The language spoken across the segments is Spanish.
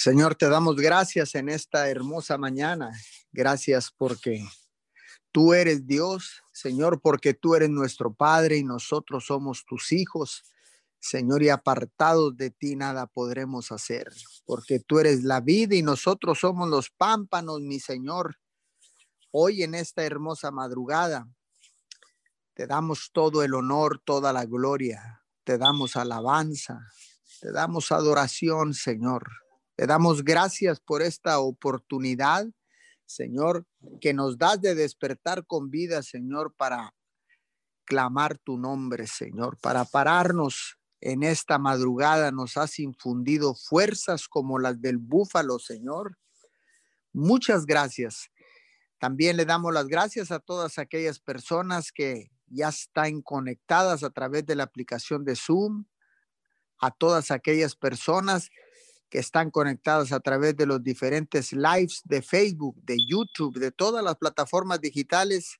Señor, te damos gracias en esta hermosa mañana. Gracias porque tú eres Dios, Señor, porque tú eres nuestro Padre y nosotros somos tus hijos. Señor, y apartados de ti nada podremos hacer, porque tú eres la vida y nosotros somos los pámpanos, mi Señor. Hoy en esta hermosa madrugada, te damos todo el honor, toda la gloria, te damos alabanza, te damos adoración, Señor. Te damos gracias por esta oportunidad, Señor, que nos das de despertar con vida, Señor, para clamar tu nombre, Señor, para pararnos en esta madrugada. Nos has infundido fuerzas como las del búfalo, Señor. Muchas gracias. También le damos las gracias a todas aquellas personas que ya están conectadas a través de la aplicación de Zoom, a todas aquellas personas que están conectados a través de los diferentes lives de Facebook, de YouTube, de todas las plataformas digitales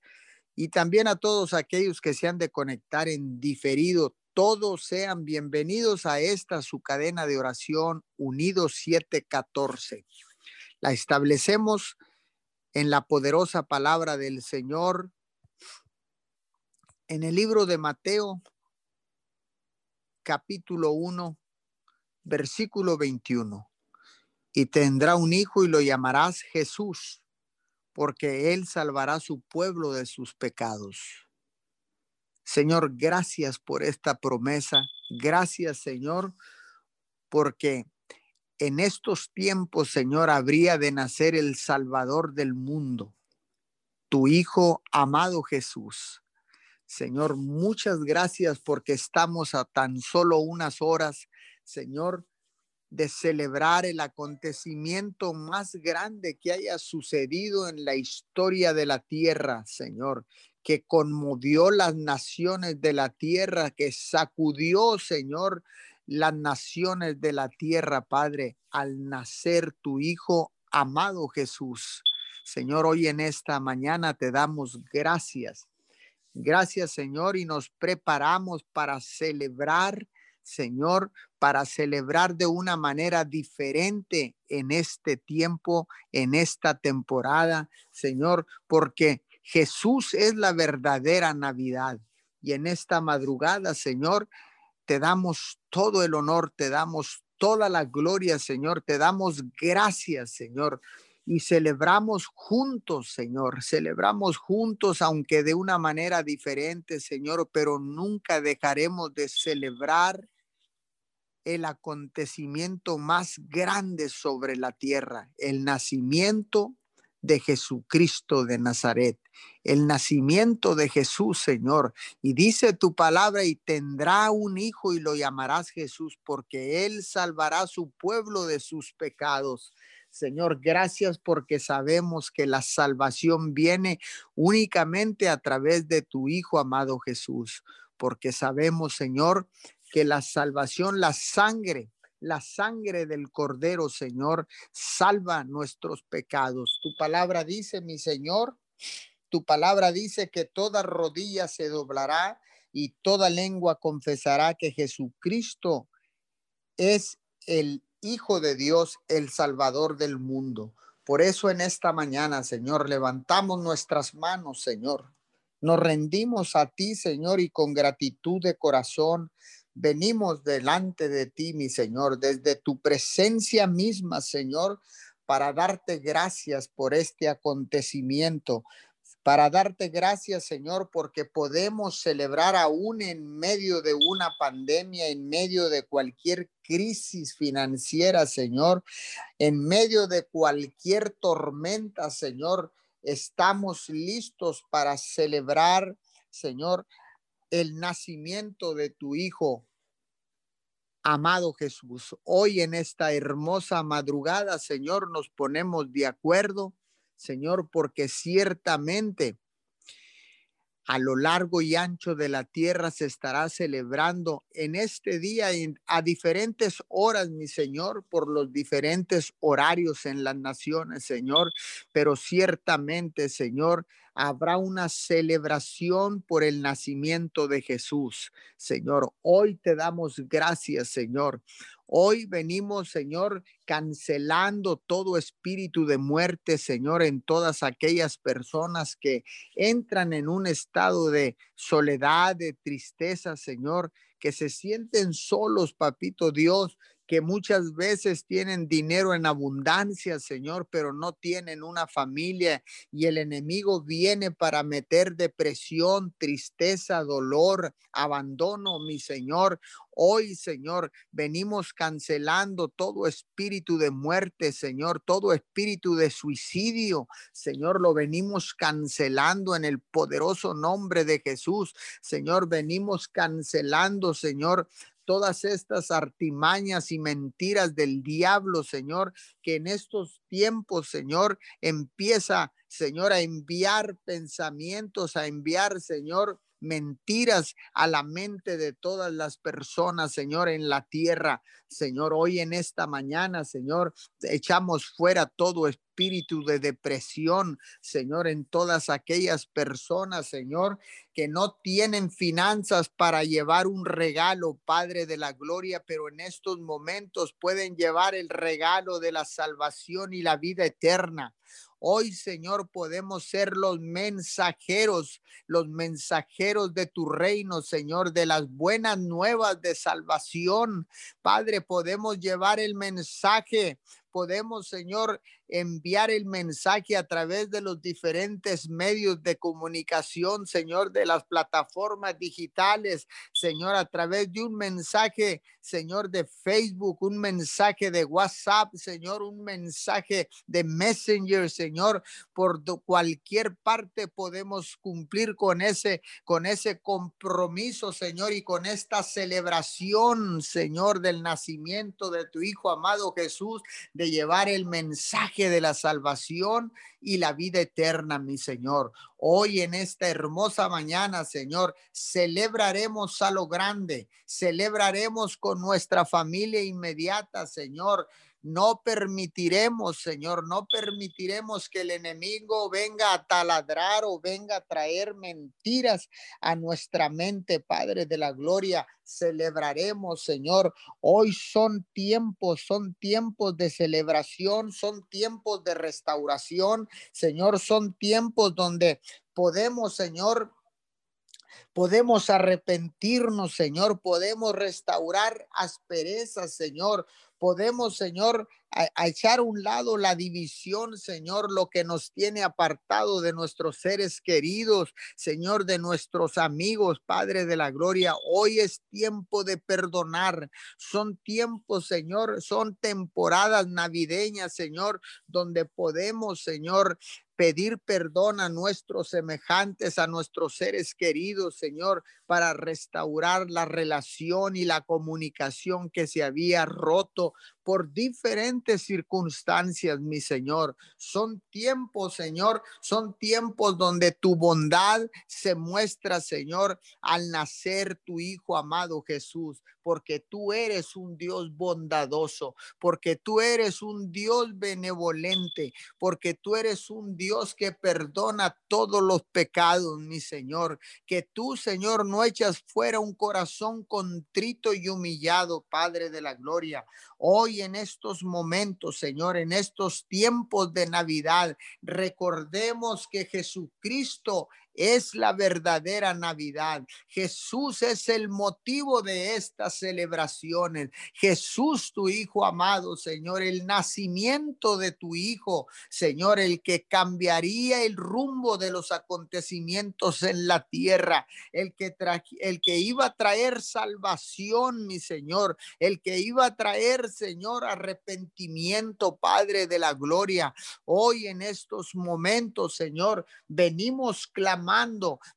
y también a todos aquellos que se han de conectar en diferido. Todos sean bienvenidos a esta su cadena de oración Unidos 714. La establecemos en la poderosa palabra del Señor en el libro de Mateo, capítulo 1, versículo 21. Y tendrá un hijo y lo llamarás Jesús, porque él salvará su pueblo de sus pecados. Señor, gracias por esta promesa. Gracias, Señor, porque en estos tiempos, Señor, habría de nacer el Salvador del mundo, tu Hijo amado Jesús. Señor, muchas gracias porque estamos a tan solo unas horas Señor, de celebrar el acontecimiento más grande que haya sucedido en la historia de la tierra, Señor, que conmovió las naciones de la tierra, que sacudió, Señor, las naciones de la tierra, Padre, al nacer tu Hijo amado Jesús. Señor, hoy en esta mañana te damos gracias. Gracias, Señor, y nos preparamos para celebrar Señor, para celebrar de una manera diferente en este tiempo, en esta temporada, Señor, porque Jesús es la verdadera Navidad. Y en esta madrugada, Señor, te damos todo el honor, te damos toda la gloria, Señor, te damos gracias, Señor. Y celebramos juntos, Señor, celebramos juntos, aunque de una manera diferente, Señor, pero nunca dejaremos de celebrar el acontecimiento más grande sobre la tierra, el nacimiento de Jesucristo de Nazaret, el nacimiento de Jesús, Señor. Y dice tu palabra, y tendrá un hijo y lo llamarás Jesús, porque él salvará su pueblo de sus pecados. Señor, gracias porque sabemos que la salvación viene únicamente a través de tu Hijo amado Jesús, porque sabemos, Señor, que la salvación, la sangre, la sangre del Cordero, Señor, salva nuestros pecados. Tu palabra dice, mi Señor, tu palabra dice que toda rodilla se doblará y toda lengua confesará que Jesucristo es el Hijo de Dios, el Salvador del mundo. Por eso en esta mañana, Señor, levantamos nuestras manos, Señor. Nos rendimos a ti, Señor, y con gratitud de corazón Venimos delante de ti, mi Señor, desde tu presencia misma, Señor, para darte gracias por este acontecimiento, para darte gracias, Señor, porque podemos celebrar aún en medio de una pandemia, en medio de cualquier crisis financiera, Señor, en medio de cualquier tormenta, Señor, estamos listos para celebrar, Señor, el nacimiento de tu Hijo, Amado Jesús, hoy en esta hermosa madrugada, Señor, nos ponemos de acuerdo, Señor, porque ciertamente a lo largo y ancho de la tierra se estará celebrando en este día a diferentes horas, mi Señor, por los diferentes horarios en las naciones, Señor, pero ciertamente, Señor, habrá una celebración por el nacimiento de Jesús. Señor, hoy te damos gracias, Señor. Hoy venimos, Señor, cancelando todo espíritu de muerte, Señor, en todas aquellas personas que entran en un estado de soledad, de tristeza, Señor, que se sienten solos, papito Dios, que muchas veces tienen dinero en abundancia, Señor, pero no tienen una familia y el enemigo viene para meter depresión, tristeza, dolor, abandono, mi Señor. Hoy, Señor, venimos cancelando todo espíritu de muerte, Señor, todo espíritu de suicidio, Señor, lo venimos cancelando en el poderoso nombre de Jesús. Señor, venimos cancelando, Señor, todas estas artimañas y mentiras del diablo, Señor, que en estos tiempos, Señor, empieza, Señor, a enviar pensamientos, a enviar, Señor, mentiras a la mente de todas las personas, Señor, en la tierra. Señor, hoy en esta mañana, Señor, echamos fuera todo espíritu de depresión, Señor, en todas aquellas personas, Señor, que no tienen finanzas para llevar un regalo, Padre de la Gloria, pero en estos momentos pueden llevar el regalo de la salvación y la vida eterna. Hoy, Señor, podemos ser los mensajeros, los mensajeros de tu reino, Señor, de las buenas nuevas de salvación. Padre, podemos llevar el mensaje podemos, Señor, enviar el mensaje a través de los diferentes medios de comunicación, Señor, de las plataformas digitales, Señor, a través de un mensaje, Señor, de Facebook, un mensaje de WhatsApp, Señor, un mensaje de Messenger, Señor, por cualquier parte podemos cumplir con ese con ese compromiso, Señor, y con esta celebración, Señor, del nacimiento de tu hijo amado Jesús, de llevar el mensaje de la salvación y la vida eterna, mi Señor. Hoy en esta hermosa mañana, Señor, celebraremos a lo grande, celebraremos con nuestra familia inmediata, Señor no permitiremos, Señor, no permitiremos que el enemigo venga a taladrar o venga a traer mentiras a nuestra mente, Padre de la Gloria. Celebraremos, Señor. Hoy son tiempos, son tiempos de celebración, son tiempos de restauración, Señor, son tiempos donde podemos, Señor, podemos arrepentirnos, Señor, podemos restaurar asperezas, Señor, podemos, Señor, a, echar a un lado la división, Señor, lo que nos tiene apartado de nuestros seres queridos, Señor, de nuestros amigos, Padre de la Gloria. Hoy es tiempo de perdonar. Son tiempos, Señor, son temporadas navideñas, Señor, donde podemos, Señor, pedir perdón a nuestros semejantes, a nuestros seres queridos, Señor, para restaurar la relación y la comunicación que se había roto por diferentes circunstancias, mi Señor. Son tiempos, Señor, son tiempos donde tu bondad se muestra, Señor, al nacer tu Hijo amado Jesús, porque tú eres un Dios bondadoso, porque tú eres un Dios benevolente, porque tú eres un Dios que perdona todos los pecados, mi Señor, que tú, Señor, no echas fuera un corazón contrito y humillado, Padre de la Gloria. Hoy en estos momentos, Señor, en estos tiempos de Navidad, recordemos que Jesucristo es la verdadera Navidad. Jesús es el motivo de estas celebraciones. Jesús, tu Hijo amado, Señor, el nacimiento de tu Hijo, Señor, el que cambiaría el rumbo de los acontecimientos en la tierra, el que, el que iba a traer salvación, mi Señor, el que iba a traer, Señor, arrepentimiento, Padre de la gloria. Hoy en estos momentos, Señor, venimos clamando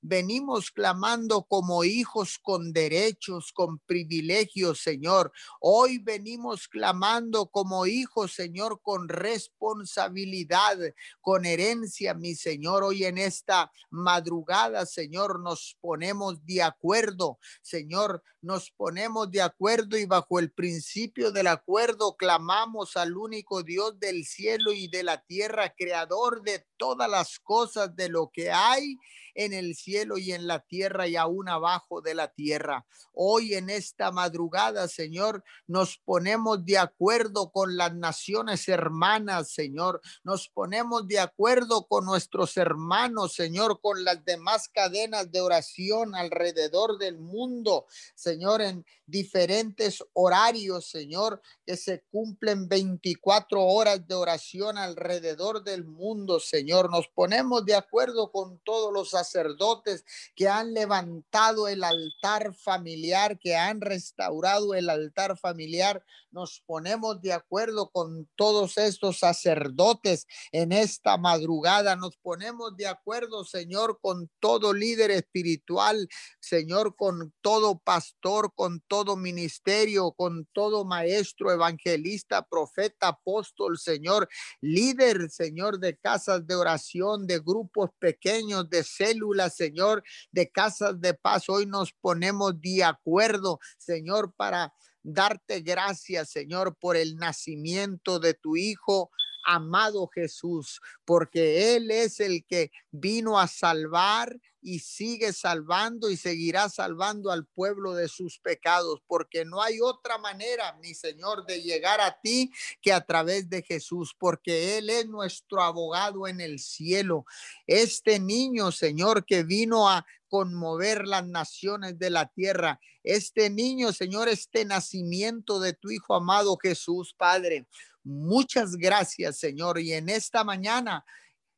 venimos clamando como hijos con derechos, con privilegios, Señor. Hoy venimos clamando como hijos, Señor, con responsabilidad, con herencia, mi Señor. Hoy en esta madrugada, Señor, nos ponemos de acuerdo, Señor, nos ponemos de acuerdo y bajo el principio del acuerdo clamamos al único Dios del cielo y de la tierra, creador de todas las cosas, de lo que hay en el cielo y en la tierra y aún abajo de la tierra. Hoy en esta madrugada, Señor, nos ponemos de acuerdo con las naciones hermanas, Señor. Nos ponemos de acuerdo con nuestros hermanos, Señor, con las demás cadenas de oración alrededor del mundo, Señor, en diferentes horarios, Señor, que se cumplen 24 horas de oración alrededor del mundo, Señor. Nos ponemos de acuerdo con todos los sacerdotes que han levantado el altar familiar, que han restaurado el altar familiar. Nos ponemos de acuerdo con todos estos sacerdotes en esta madrugada. Nos ponemos de acuerdo, Señor, con todo líder espiritual, Señor, con todo pastor, con todo ministerio, con todo maestro, evangelista, profeta, apóstol, Señor, líder, Señor, de casas de oración, de grupos pequeños, de células, Señor, de casas de paz. Hoy nos ponemos de acuerdo, Señor, para darte gracias, Señor, por el nacimiento de tu Hijo amado Jesús, porque Él es el que vino a salvar y sigue salvando y seguirá salvando al pueblo de sus pecados, porque no hay otra manera, mi Señor, de llegar a ti que a través de Jesús, porque Él es nuestro abogado en el cielo. Este niño, Señor, que vino a conmover las naciones de la tierra. Este niño, Señor, este nacimiento de tu Hijo amado Jesús, Padre. Muchas gracias, Señor. Y en esta mañana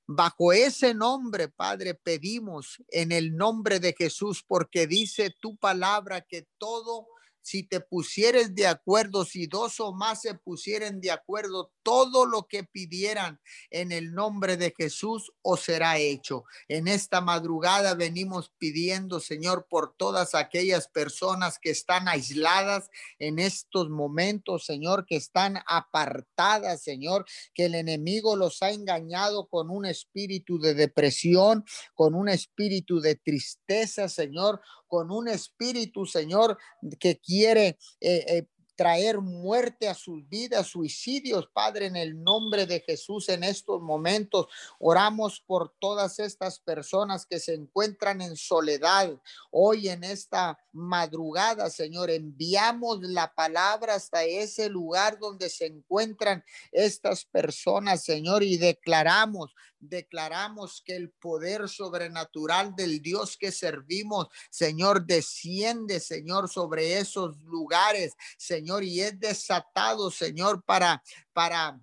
Bajo ese nombre, Padre, pedimos en el nombre de Jesús, porque dice tu palabra que todo si te pusieres de acuerdo, si dos o más se pusieren de acuerdo, todo lo que pidieran en el nombre de Jesús os será hecho. En esta madrugada venimos pidiendo, Señor, por todas aquellas personas que están aisladas en estos momentos, Señor, que están apartadas, Señor, que el enemigo los ha engañado con un espíritu de depresión, con un espíritu de tristeza, Señor, con un espíritu, Señor, que quiere eh, eh, traer muerte a sus vidas, suicidios, Padre, en el nombre de Jesús en estos momentos. Oramos por todas estas personas que se encuentran en soledad. Hoy en esta madrugada, Señor, enviamos la palabra hasta ese lugar donde se encuentran estas personas, Señor, y declaramos declaramos que el poder sobrenatural del Dios que servimos, Señor, desciende, Señor, sobre esos lugares, Señor, y es desatado, Señor, para, para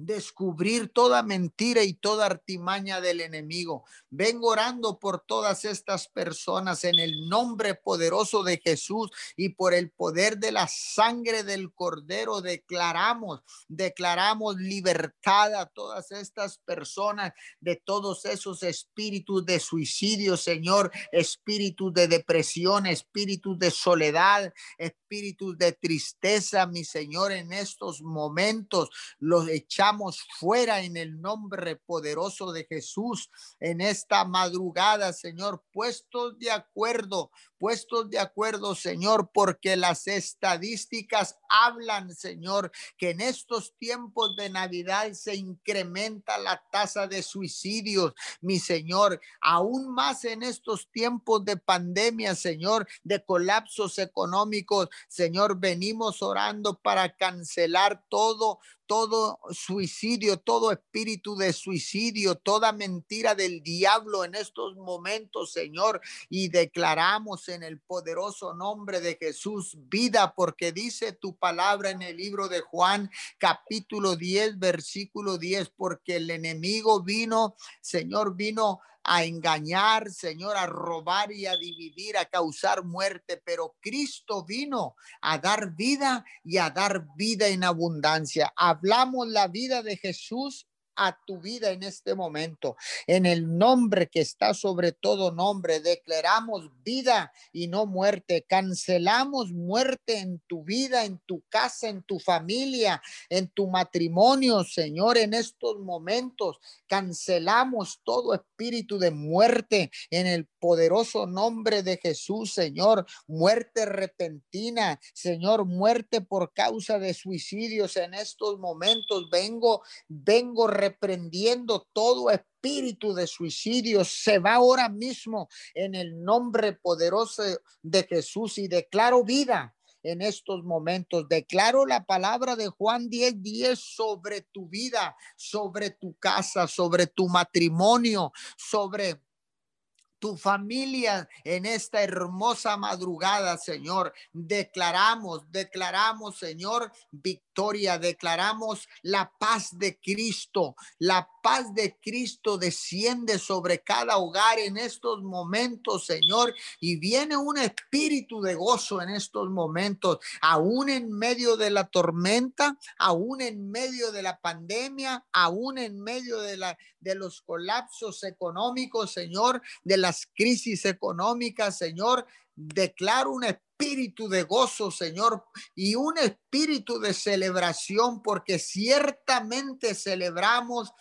descubrir toda mentira y toda artimaña del enemigo. Vengo orando por todas estas personas en el nombre poderoso de Jesús y por el poder de la sangre del cordero. Declaramos, declaramos libertad a todas estas personas de todos esos espíritus de suicidio, Señor, espíritus de depresión, espíritus de soledad, espíritus de tristeza, mi Señor, en estos momentos los echamos fuera en el nombre poderoso de Jesús en esta madrugada, Señor, puestos de acuerdo, puestos de acuerdo, Señor, porque las estadísticas hablan, Señor, que en estos tiempos de Navidad se incrementa la tasa de suicidios, mi Señor, aún más en estos tiempos de pandemia, Señor, de colapsos económicos, Señor, venimos orando para cancelar todo, todo suicidio, todo espíritu de suicidio, toda mentira del diablo en estos momentos, Señor, y declaramos en el poderoso nombre de Jesús vida, porque dice tu palabra en el libro de Juan, capítulo 10, versículo 10, porque el enemigo vino, Señor, vino a engañar, Señor, a robar y a dividir, a causar muerte, pero Cristo vino a dar vida y a dar vida en abundancia. Hablamos la vida de Jesús a tu vida en este momento. En el nombre que está sobre todo nombre, declaramos vida y no muerte. Cancelamos muerte en tu vida, en tu casa, en tu familia, en tu matrimonio, Señor, en estos momentos. Cancelamos todo espíritu de muerte en el poderoso nombre de Jesús, Señor. Muerte repentina, Señor, muerte por causa de suicidios en estos momentos. Vengo, vengo reprendiendo todo espíritu de suicidio. Se va ahora mismo en el nombre poderoso de Jesús y declaro vida en estos momentos. Declaro la palabra de Juan 10, 10 sobre tu vida, sobre tu casa, sobre tu matrimonio, sobre tu familia en esta hermosa madrugada, Señor. Declaramos, declaramos, Señor, victoria, declaramos la paz de Cristo. La paz de Cristo desciende sobre cada hogar en estos momentos, Señor, y viene un espíritu de gozo en estos momentos, aún en medio de la tormenta, aún en medio de la pandemia, aún en medio de la de los colapsos económicos, Señor, de las crisis económicas, Señor. Declaro un espíritu de gozo, Señor, y un espíritu de celebración, porque ciertamente celebramos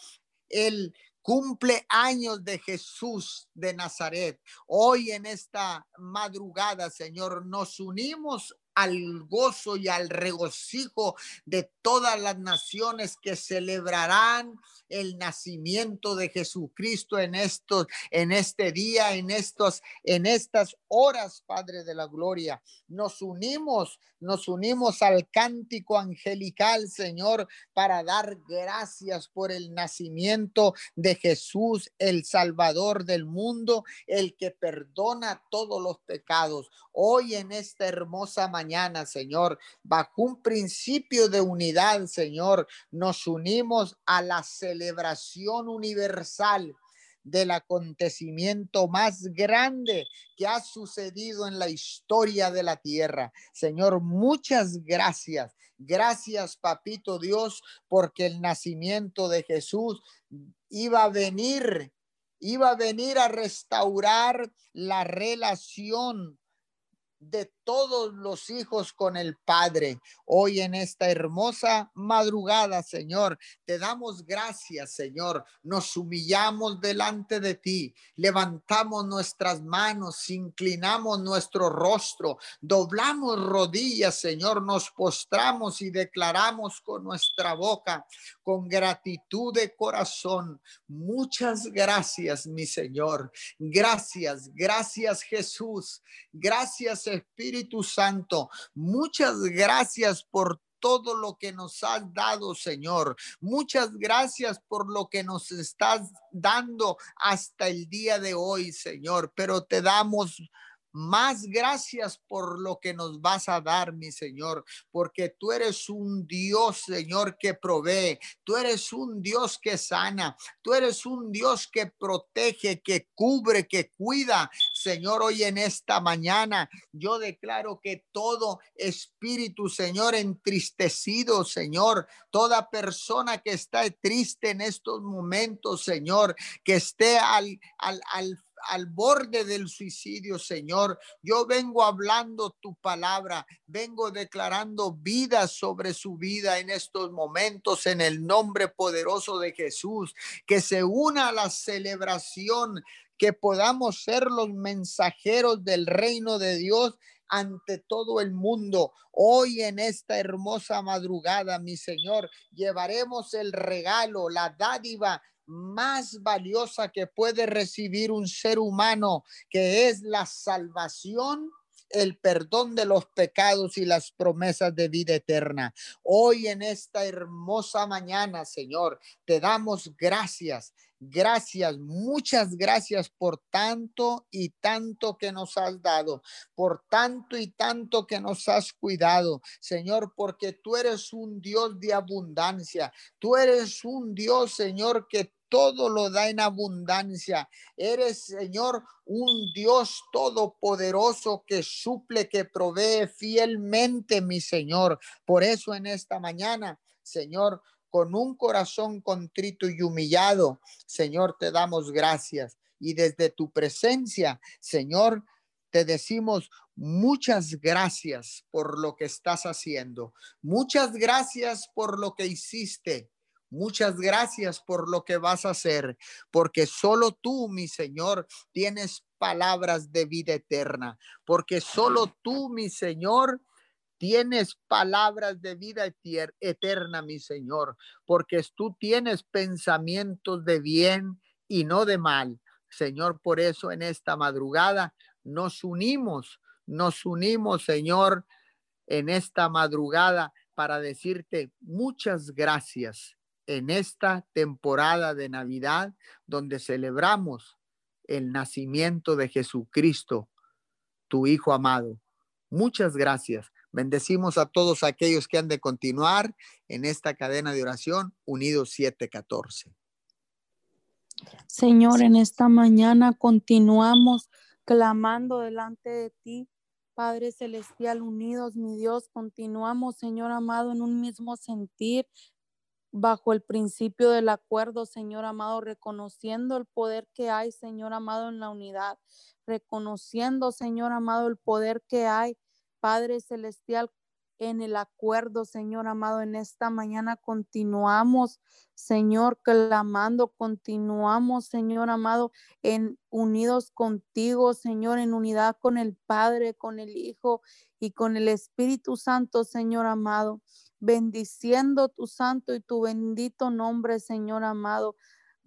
el cumpleaños de Jesús de Nazaret. Hoy en esta madrugada, Señor, nos unimos al gozo y al regocijo de todas las naciones que celebrarán el nacimiento de Jesucristo en estos en este día, en estos en estas horas, Padre de la gloria. Nos unimos, nos unimos al cántico angelical, Señor, para dar gracias por el nacimiento de Jesús, el Salvador del mundo, el que perdona todos los pecados. Hoy en esta hermosa mañana, Señor, bajo un principio de unidad, Señor, nos unimos a la celebración universal del acontecimiento más grande que ha sucedido en la historia de la tierra. Señor, muchas gracias. Gracias, papito Dios, porque el nacimiento de Jesús iba a venir, iba a venir a restaurar la relación de todos los hijos con el Padre. Hoy en esta hermosa madrugada, Señor, te damos gracias, Señor. Nos humillamos delante de ti, levantamos nuestras manos, inclinamos nuestro rostro, doblamos rodillas, Señor, nos postramos y declaramos con nuestra boca, con gratitud de corazón. Muchas gracias, mi Señor. Gracias, gracias Jesús. Gracias Espíritu Santo. Muchas gracias por todo lo que nos has dado, Señor. Muchas gracias por lo que nos estás dando hasta el día de hoy, Señor. Pero te damos más gracias por lo que nos vas a dar, mi Señor, porque tú eres un Dios, Señor, que provee. Tú eres un Dios que sana. Tú eres un Dios que protege, que cubre, que cuida. Señor, hoy en esta mañana yo declaro que todo espíritu, Señor, entristecido, Señor, toda persona que está triste en estos momentos, Señor, que esté al, al, al al borde del suicidio, Señor. Yo vengo hablando tu palabra, vengo declarando vida sobre su vida en estos momentos en el nombre poderoso de Jesús, que se una a la celebración, que podamos ser los mensajeros del reino de Dios ante todo el mundo. Hoy en esta hermosa madrugada, mi Señor, llevaremos el regalo, la dádiva más valiosa que puede recibir un ser humano, que es la salvación el perdón de los pecados y las promesas de vida eterna. Hoy en esta hermosa mañana, Señor, te damos gracias. Gracias, muchas gracias por tanto y tanto que nos has dado, por tanto y tanto que nos has cuidado, Señor, porque tú eres un Dios de abundancia, tú eres un Dios, Señor, que todo lo da en abundancia. Eres, Señor, un Dios todopoderoso que suple, que provee fielmente, mi Señor. Por eso en esta mañana, Señor, con un corazón contrito y humillado, Señor, te damos gracias. Y desde tu presencia, Señor, te decimos muchas gracias por lo que estás haciendo. Muchas gracias por lo que hiciste. Muchas gracias por lo que vas a hacer, porque solo tú, mi Señor, tienes palabras de vida eterna, porque solo tú, mi Señor, tienes palabras de vida eterna, mi Señor, porque tú tienes pensamientos de bien y no de mal. Señor, por eso en esta madrugada nos unimos, nos unimos, Señor, en esta madrugada para decirte muchas gracias en esta temporada de Navidad donde celebramos el nacimiento de Jesucristo, tu Hijo amado. Muchas gracias. Bendecimos a todos aquellos que han de continuar en esta cadena de oración Unidos 714. Señor, en esta mañana continuamos clamando delante de ti, Padre Celestial, unidos, mi Dios, continuamos, Señor amado, en un mismo sentir, bajo el principio del acuerdo, Señor amado, reconociendo el poder que hay, Señor amado, en la unidad, reconociendo, Señor amado, el poder que hay, Padre Celestial, en el acuerdo, Señor amado. En esta mañana continuamos, Señor, clamando, continuamos, Señor amado, en unidos contigo, Señor, en unidad con el Padre, con el Hijo y con el Espíritu Santo, Señor amado bendiciendo tu santo y tu bendito nombre, Señor amado.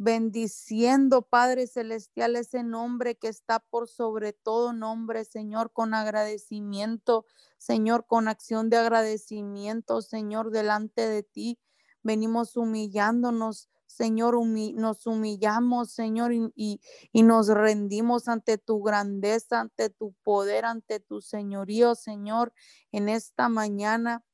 Bendiciendo, Padre Celestial, ese nombre que está por sobre todo nombre, Señor, con agradecimiento, Señor, con acción de agradecimiento, Señor, delante de ti. Venimos humillándonos, Señor, nos humillamos, Señor, y, y, nos rendimos ante tu grandeza, ante tu poder, ante tu señorío, Señor, en esta mañana.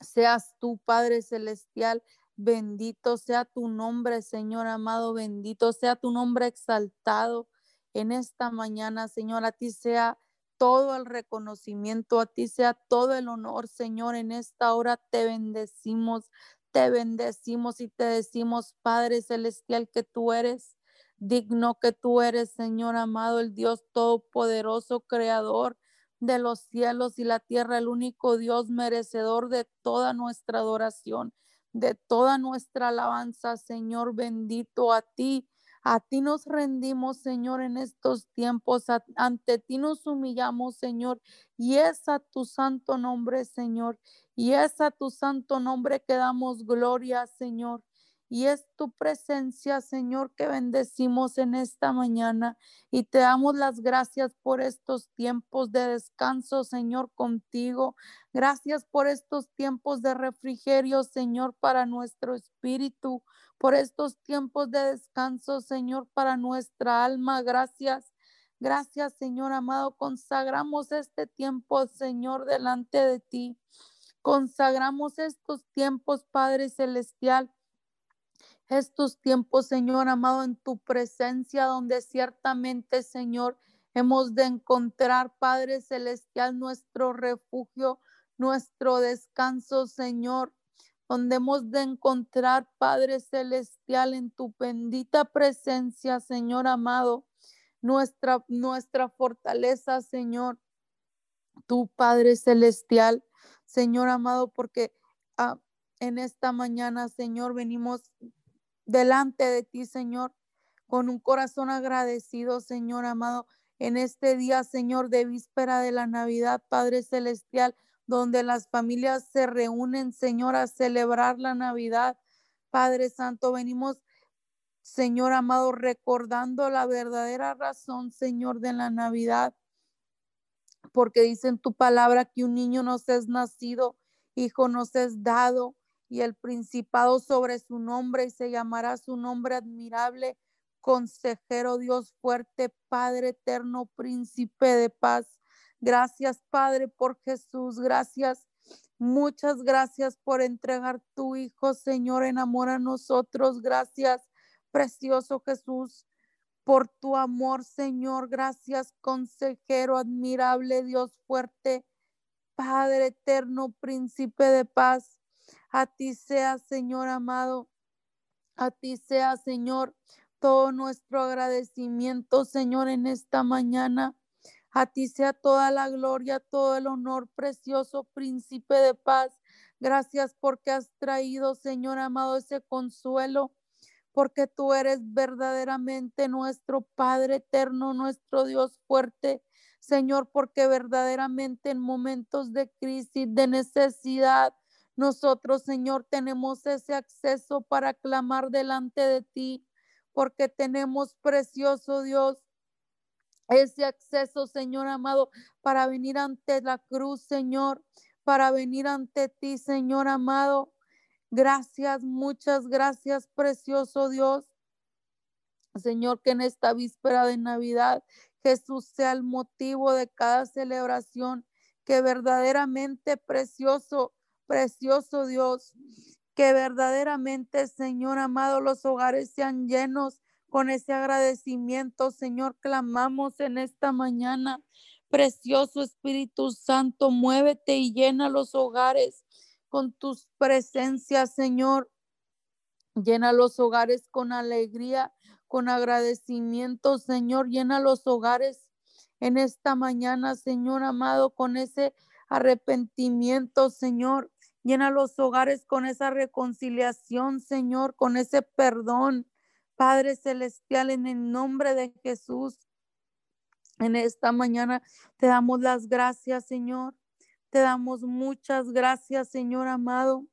Seas tú, Padre Celestial, bendito sea tu nombre, Señor amado, bendito sea tu nombre exaltado en esta mañana, Señor. A ti sea todo el reconocimiento, a ti sea todo el honor, Señor. En esta hora te bendecimos, te bendecimos y te decimos, Padre Celestial, que tú eres digno, que tú eres, Señor amado, el Dios todopoderoso, creador de los cielos y la tierra, el único Dios merecedor de toda nuestra adoración, de toda nuestra alabanza, Señor bendito a ti. A ti nos rendimos, Señor, en estos tiempos. ante ti nos humillamos, Señor. Y es a tu santo nombre, Señor. Y es a tu santo nombre que damos gloria, Señor. Y es tu presencia, Señor, que bendecimos en esta mañana. Y te damos las gracias por estos tiempos de descanso, Señor, contigo. Gracias por estos tiempos de refrigerio, Señor, para nuestro espíritu. Por estos tiempos de descanso, Señor, para nuestra alma. Gracias. Gracias, Señor amado. Consagramos este tiempo, Señor, delante de ti. Consagramos estos tiempos, Padre Celestial estos tiempos, Señor amado, en tu presencia, donde ciertamente, Señor, hemos de encontrar, Padre Celestial, nuestro refugio, nuestro descanso, Señor, donde hemos de encontrar, Padre Celestial, en tu bendita presencia, Señor amado, nuestra, nuestra fortaleza, Señor, tu Padre Celestial, Señor amado, porque ah, en esta mañana, Señor, venimos delante de ti, Señor, con un corazón agradecido, Señor amado, en este día, Señor, de víspera de la Navidad, Padre Celestial, donde las familias se reúnen, Señor, a celebrar la Navidad. Padre Santo, venimos, Señor amado, recordando la verdadera razón, Señor, de la Navidad, porque dice en tu palabra que un niño nos es nacido, hijo nos es dado y el principado sobre su nombre y se llamará su nombre admirable, consejero Dios fuerte, Padre eterno, príncipe de paz. Gracias, Padre, por Jesús. Gracias. Muchas gracias por entregar tu Hijo, Señor, en amor a nosotros. Gracias, precioso Jesús, por tu amor, Señor. Gracias, consejero admirable, Dios fuerte, Padre eterno, príncipe de paz. A ti sea, Señor amado, a ti sea, Señor, todo nuestro agradecimiento, Señor, en esta mañana. A ti sea toda la gloria, todo el honor, precioso príncipe de paz. Gracias porque has traído, Señor amado, ese consuelo, porque tú eres verdaderamente nuestro Padre eterno, nuestro Dios fuerte. Señor, porque verdaderamente en momentos de crisis, de necesidad, nosotros, Señor, tenemos ese acceso para clamar delante de ti, porque tenemos, precioso Dios, ese acceso, Señor amado, para venir ante la cruz, Señor, para venir ante ti, Señor amado. Gracias, muchas gracias, precioso Dios. Señor, que en esta víspera de Navidad Jesús sea el motivo de cada celebración, que verdaderamente precioso, precioso Dios, que verdaderamente, Señor amado, los hogares sean llenos con ese agradecimiento, Señor, clamamos en esta mañana. Precioso Espíritu Santo, muévete y llena los hogares con tus presencias, Señor. Llena los hogares con alegría, con agradecimiento, Señor. Llena los hogares en esta mañana, Señor amado, con ese arrepentimiento, Señor. Llena los hogares con esa reconciliación, Señor, con ese perdón. Padre Celestial, en el nombre de Jesús, en esta mañana te damos las gracias, Señor. Te damos muchas gracias, Señor amado,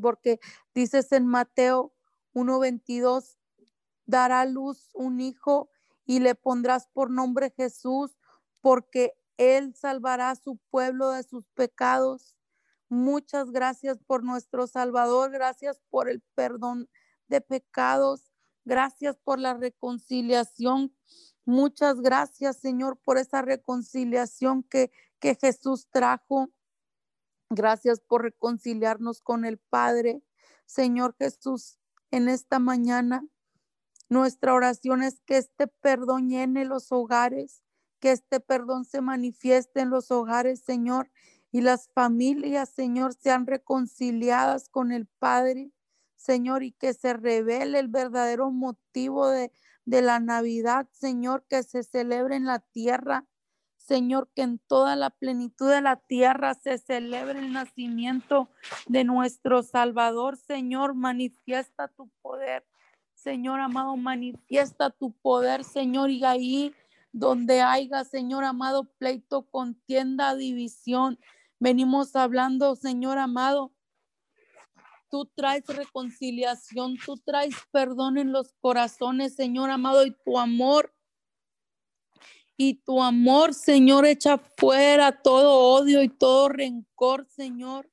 porque dices en Mateo 1:22, dará luz un hijo y le pondrás por nombre Jesús, porque él salvará a su pueblo de sus pecados. Muchas gracias por nuestro Salvador, gracias por el perdón de pecados, gracias por la reconciliación. Muchas gracias, Señor, por esa reconciliación que, que Jesús trajo. Gracias por reconciliarnos con el Padre. Señor Jesús, en esta mañana nuestra oración es que este perdón llene los hogares, que este perdón se manifieste en los hogares, Señor, y las familias, Señor, sean reconciliadas con el Padre, Señor, y que se revele el verdadero motivo de, de la Navidad, Señor, que se celebre en la tierra. Señor, que en toda la plenitud de la tierra se celebre el nacimiento de nuestro Salvador. Señor, manifiesta tu poder Señor amado, manifiesta tu poder, Señor, y ahí donde haya, Señor amado, pleito, contienda, división. Venimos hablando, Señor amado, tú traes reconciliación, tú traes perdón en los corazones, Señor amado, y tu amor. Y tu amor, Señor, echa fuera todo odio y todo rencor, Señor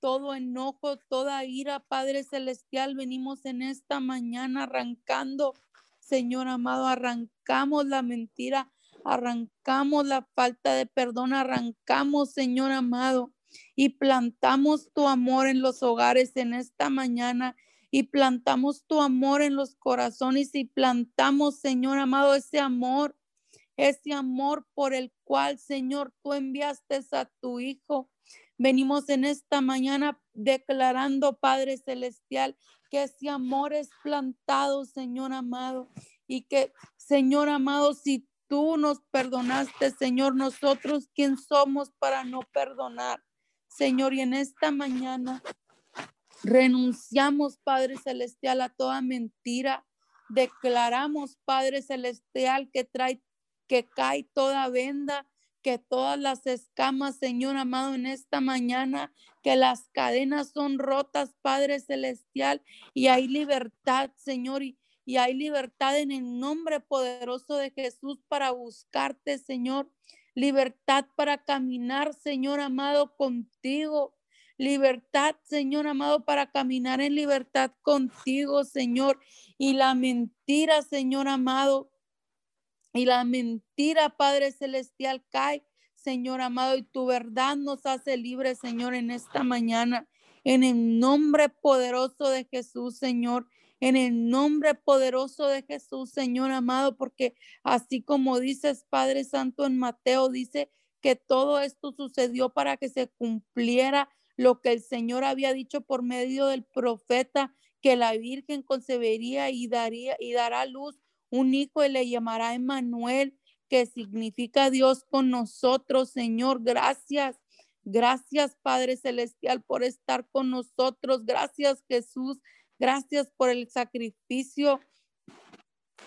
todo enojo, toda ira, Padre Celestial, venimos en esta mañana arrancando, Señor amado, arrancamos la mentira, arrancamos la falta de perdón, arrancamos, Señor amado, y plantamos tu amor en los hogares en esta mañana y plantamos tu amor en los corazones y plantamos, Señor amado, ese amor, ese amor por el cual, Señor, tú enviaste a tu Hijo. Venimos en esta mañana declarando, Padre Celestial, que ese amor es plantado, Señor amado, y que, Señor amado, si tú nos perdonaste, Señor, nosotros, ¿quién somos para no perdonar? Señor, y en esta mañana renunciamos, Padre Celestial, a toda mentira. Declaramos, Padre Celestial, que trae, que cae toda venda, que todas las escamas, Señor amado, en esta mañana, que las cadenas son rotas, Padre Celestial, y hay libertad, Señor, y, y hay libertad en el nombre poderoso de Jesús para buscarte, Señor. Libertad para caminar, Señor amado, contigo. Libertad, Señor amado, para caminar en libertad contigo, Señor. Y la mentira, Señor amado, y la mentira, Padre Celestial, cae, Señor amado, y tu verdad nos hace libres, Señor, en esta mañana. En el nombre poderoso de Jesús, Señor. En el nombre poderoso de Jesús, Señor amado, porque así como dices, Padre Santo, en Mateo, dice que todo esto sucedió para que se cumpliera lo que el Señor había dicho por medio del profeta, que la Virgen concebería y daría y dará luz un hijo y le llamará Emmanuel, que significa Dios con nosotros, Señor. Gracias. Gracias, Padre Celestial, por estar con nosotros. Gracias, Jesús. Gracias por el sacrificio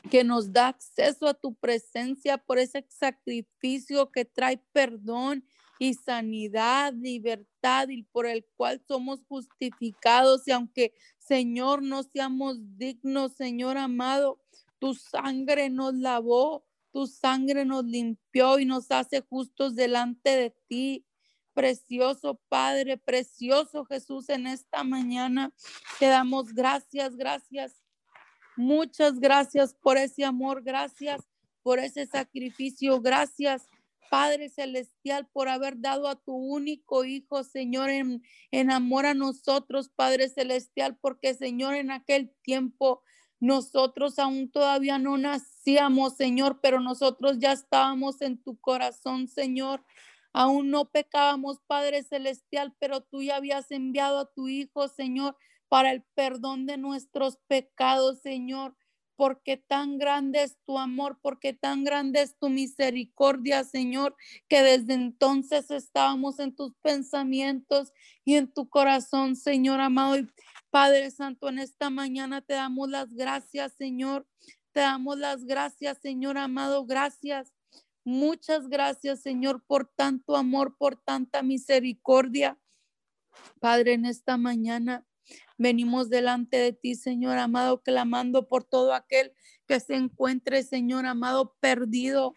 que nos da acceso a tu presencia por ese sacrificio que trae perdón y sanidad, libertad y por el cual somos justificados. Y aunque, Señor, no seamos dignos, Señor amado, tu sangre nos lavó, tu sangre nos limpió y nos hace justos delante de ti. Precioso Padre, precioso Jesús, en esta mañana te damos gracias, gracias Muchas gracias por ese amor, gracias por ese sacrificio, gracias. Padre Celestial, por haber dado a tu único Hijo, Señor, en, en, amor a nosotros, Padre Celestial, porque, Señor, en aquel tiempo nosotros aún todavía no nacíamos, Señor, pero nosotros ya estábamos en tu corazón, Señor. Aún no pecábamos, Padre Celestial, pero tú ya habías enviado a tu Hijo, Señor, para el perdón de nuestros pecados, Señor, porque tan grande es tu amor, porque tan grande es tu misericordia, Señor, que desde entonces estábamos en tus pensamientos y en tu corazón, Señor amado. Y Padre Santo, en esta mañana te damos las gracias, Señor. Te damos las gracias, Señor amado. Gracias. Muchas gracias, Señor, por tanto amor, por tanta misericordia. Padre, en esta mañana Venimos delante de ti, Señor amado, clamando por todo aquel que se encuentre, Señor amado, perdido,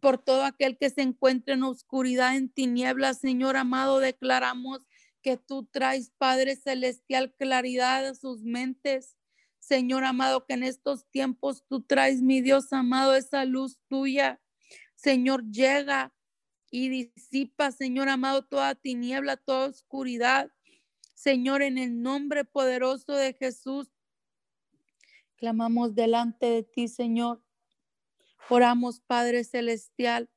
por todo aquel que se encuentre en oscuridad, en tinieblas, Señor amado, declaramos que tú traes, Padre Celestial, claridad a sus mentes. Señor amado, que en estos tiempos tú traes, mi Dios amado, esa luz tuya. Señor, llega y disipa, Señor amado, toda tiniebla, toda oscuridad. Señor, en el nombre poderoso de Jesús, clamamos delante de ti, Señor. Oramos, Padre Celestial.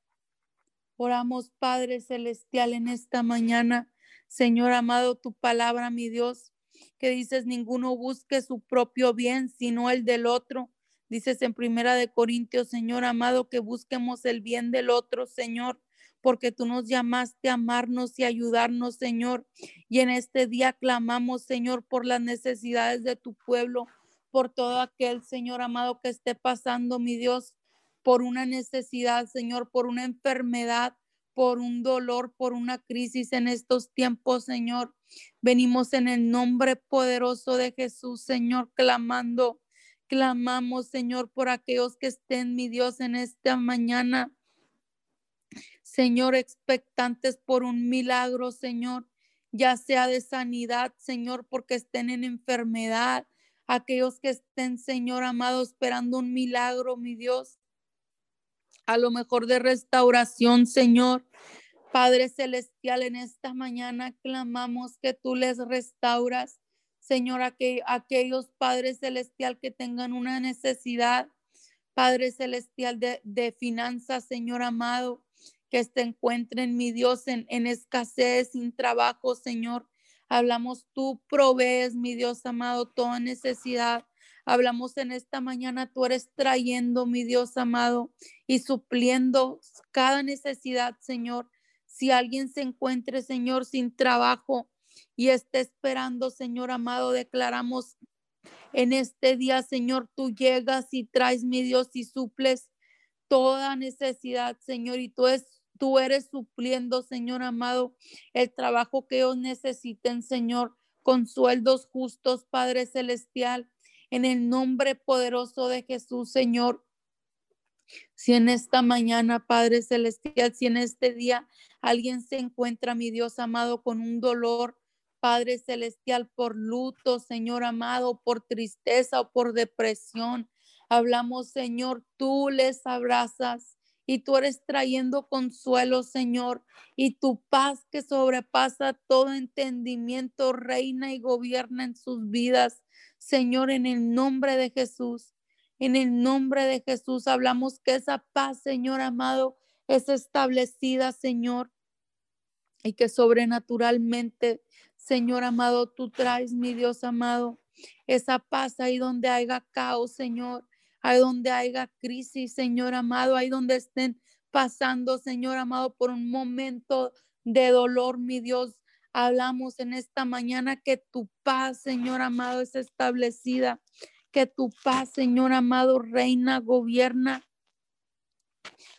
Oramos, Padre Celestial, en esta mañana. Señor amado, tu palabra, mi Dios, que dices, ninguno busque su propio bien, sino el del otro. Dices en Primera de Corintios, Señor amado, que busquemos el bien del otro, Señor porque tú nos llamaste a amarnos y ayudarnos, Señor. Y en este día clamamos, Señor, por las necesidades de tu pueblo, por todo aquel, Señor amado, que esté pasando, mi Dios, por una necesidad, Señor, por una enfermedad, por un dolor, por una crisis en estos tiempos, Señor. Venimos en el nombre poderoso de Jesús, Señor, clamando. Clamamos, Señor, por aquellos que estén, mi Dios, en esta mañana. Señor, expectantes por un milagro, Señor, ya sea de sanidad, Señor, porque estén en enfermedad, aquellos que estén, Señor amado, esperando un milagro, mi Dios, a lo mejor de restauración, Señor. Padre Celestial, en esta mañana clamamos que tú les restauras, Señor, a aquellos Padre Celestial que tengan una necesidad, Padre Celestial de, de finanzas, Señor amado que se encuentren, mi Dios, en, en escasez, sin trabajo, Señor. Hablamos, tú provees, mi Dios amado, toda necesidad. Hablamos en esta mañana, tú eres trayendo, mi Dios amado, y supliendo cada necesidad, Señor. Si alguien se encuentre, Señor, sin trabajo y esté esperando, Señor amado, declaramos en este día, Señor, tú llegas y traes, mi Dios, y suples toda necesidad, Señor, y tú es Tú eres supliendo, Señor amado, el trabajo que ellos necesiten, Señor, con sueldos justos, Padre Celestial, en el nombre poderoso de Jesús, Señor. Si en esta mañana, Padre Celestial, si en este día alguien se encuentra, mi Dios amado, con un dolor, Padre Celestial, por luto, Señor amado, por tristeza o por depresión, hablamos, Señor, tú les abrazas y tú eres trayendo consuelo, Señor, y tu paz que sobrepasa todo entendimiento reina y gobierna en sus vidas, Señor, en el nombre de Jesús. En el nombre de Jesús hablamos que esa paz, Señor amado, es establecida, Señor, y que sobrenaturalmente, Señor amado, tú traes, mi Dios amado, esa paz ahí donde haya caos, Señor, ahí donde haya crisis, Señor amado, ahí donde estén pasando, Señor amado, por un momento de dolor, mi Dios. Hablamos en esta mañana que tu paz, Señor amado, es establecida, que tu paz, Señor amado, reina, gobierna.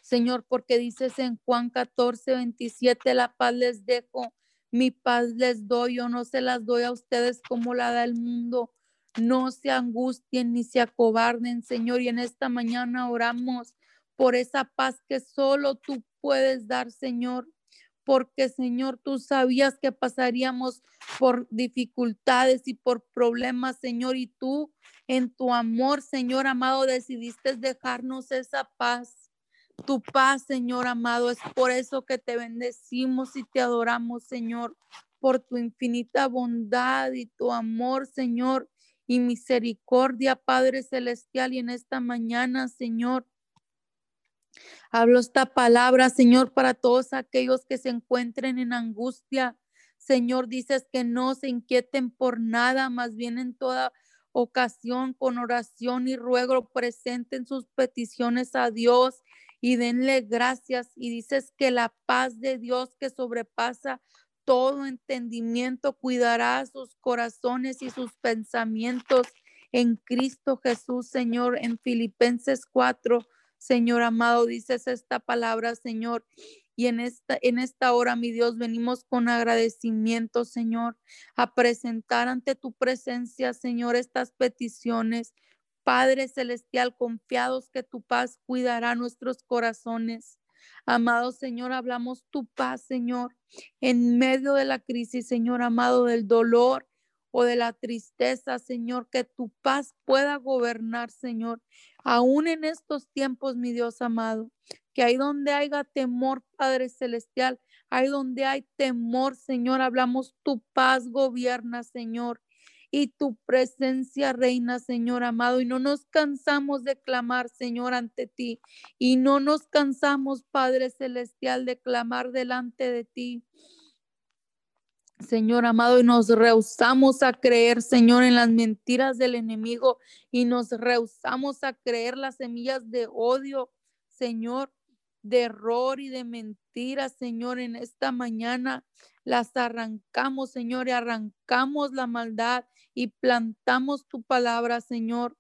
Señor, porque dices en Juan 14, 27, la paz les dejo, mi paz les doy, yo no se las doy a ustedes como la da el mundo. No se angustien ni se acobarden, Señor, y en esta mañana oramos por esa paz que solo tú puedes dar, Señor porque Señor, tú sabías que pasaríamos por dificultades y por problemas, Señor, y tú en tu amor, Señor amado, decidiste dejarnos esa paz. Tu paz, Señor amado, es por eso que te bendecimos y te adoramos, Señor, por tu infinita bondad y tu amor, Señor, y misericordia, Padre Celestial, y en esta mañana, Señor, Hablo esta palabra, Señor, para todos aquellos que se encuentren en angustia. Señor, dices que no se inquieten por nada, más bien en toda ocasión con oración y ruego presenten sus peticiones a Dios y denle gracias. Y dices que la paz de Dios que sobrepasa todo entendimiento cuidará sus corazones y sus pensamientos en Cristo Jesús, Señor, en Filipenses 4 Señor amado, dices esta palabra, Señor. Y en esta, en esta hora, mi Dios, venimos con agradecimiento, Señor, a presentar ante tu presencia, Señor, estas peticiones. Padre Celestial, confiados que tu paz cuidará nuestros corazones. Amado Señor, hablamos tu paz, Señor, en medio de la crisis, Señor amado, del dolor, o de la tristeza, Señor, que tu paz pueda gobernar, Señor, aún en estos tiempos, mi Dios amado, que ahí donde haya temor, Padre Celestial, ahí donde hay temor, Señor, hablamos, tu paz gobierna, Señor. Y tu presencia reina, Señor amado, y no nos cansamos de clamar, Señor, ante ti. Y no nos cansamos, Padre Celestial, de clamar delante de ti. Señor amado, y nos rehusamos a creer, Señor, en las mentiras del enemigo y nos rehusamos a creer las semillas de odio, Señor, de error y de mentiras, Señor, en esta mañana las arrancamos, Señor, y arrancamos la maldad y plantamos tu palabra, Señor.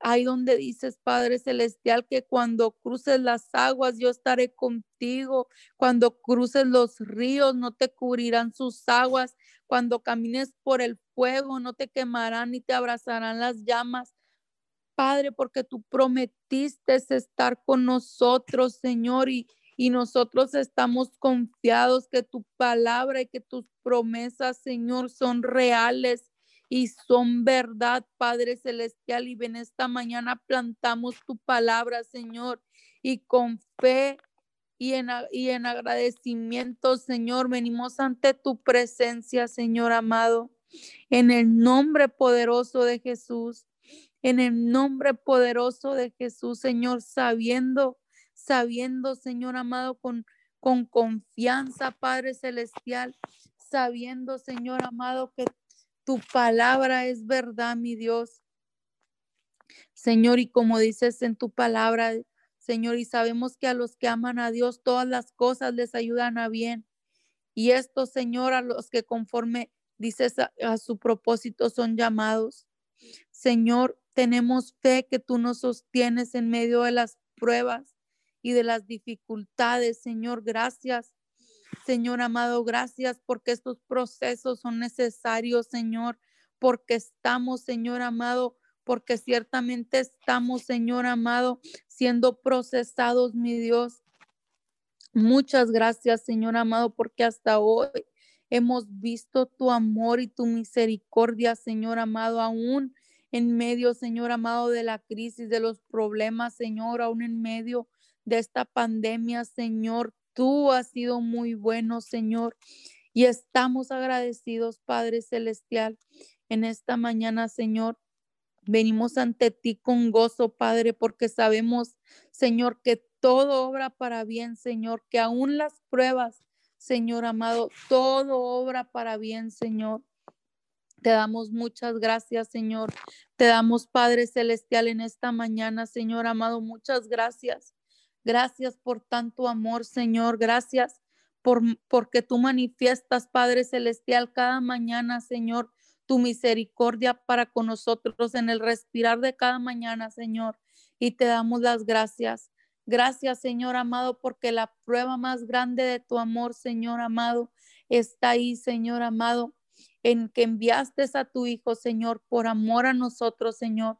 Ahí donde dices, Padre Celestial, que cuando cruces las aguas yo estaré contigo. Cuando cruces los ríos no te cubrirán sus aguas. Cuando camines por el fuego no te quemarán ni te abrazarán las llamas. Padre, porque tú prometiste estar con nosotros, Señor, y, y nosotros estamos confiados que tu palabra y que tus promesas, Señor, son reales y son verdad, Padre Celestial. Y en esta mañana plantamos tu palabra, Señor, y con fe y en, y en agradecimiento, Señor, venimos ante tu presencia, Señor amado, en el nombre poderoso de Jesús, en el nombre poderoso de Jesús, Señor, sabiendo, sabiendo, Señor amado, con, con confianza, Padre Celestial, sabiendo, Señor amado, que tu palabra es verdad, mi Dios. Señor, y como dices en tu palabra, Señor, y sabemos que a los que aman a Dios todas las cosas les ayudan a bien. Y esto, Señor, a los que conforme dices a, su propósito son llamados. Señor, tenemos fe que tú nos sostienes en medio de las pruebas y de las dificultades. Señor, gracias Señor amado, gracias porque estos procesos son necesarios, Señor, porque estamos, Señor amado, porque ciertamente estamos, Señor amado, siendo procesados, mi Dios. Muchas gracias, Señor amado, porque hasta hoy hemos visto tu amor y tu misericordia, Señor amado, aún en medio, Señor amado, de la crisis, de los problemas, Señor, aún en medio de esta pandemia, Señor. Tú has sido muy bueno, Señor, y estamos agradecidos, Padre Celestial, en esta mañana, Señor. Venimos ante ti con gozo, Padre, porque sabemos, Señor, que todo obra para bien, Señor, que aún las pruebas, Señor amado, todo obra para bien, Señor. Te damos muchas gracias, Señor. Te damos, Padre Celestial, en esta mañana, Señor amado, muchas gracias. Gracias por tanto amor, Señor. Gracias por porque tú manifiestas, Padre celestial, cada mañana, Señor, tu misericordia para con nosotros en el respirar de cada mañana, Señor. Y te damos las gracias. Gracias, Señor amado, porque la prueba más grande de tu amor, Señor amado, está ahí, Señor amado, en que enviaste a tu Hijo, Señor, por amor a nosotros, Señor.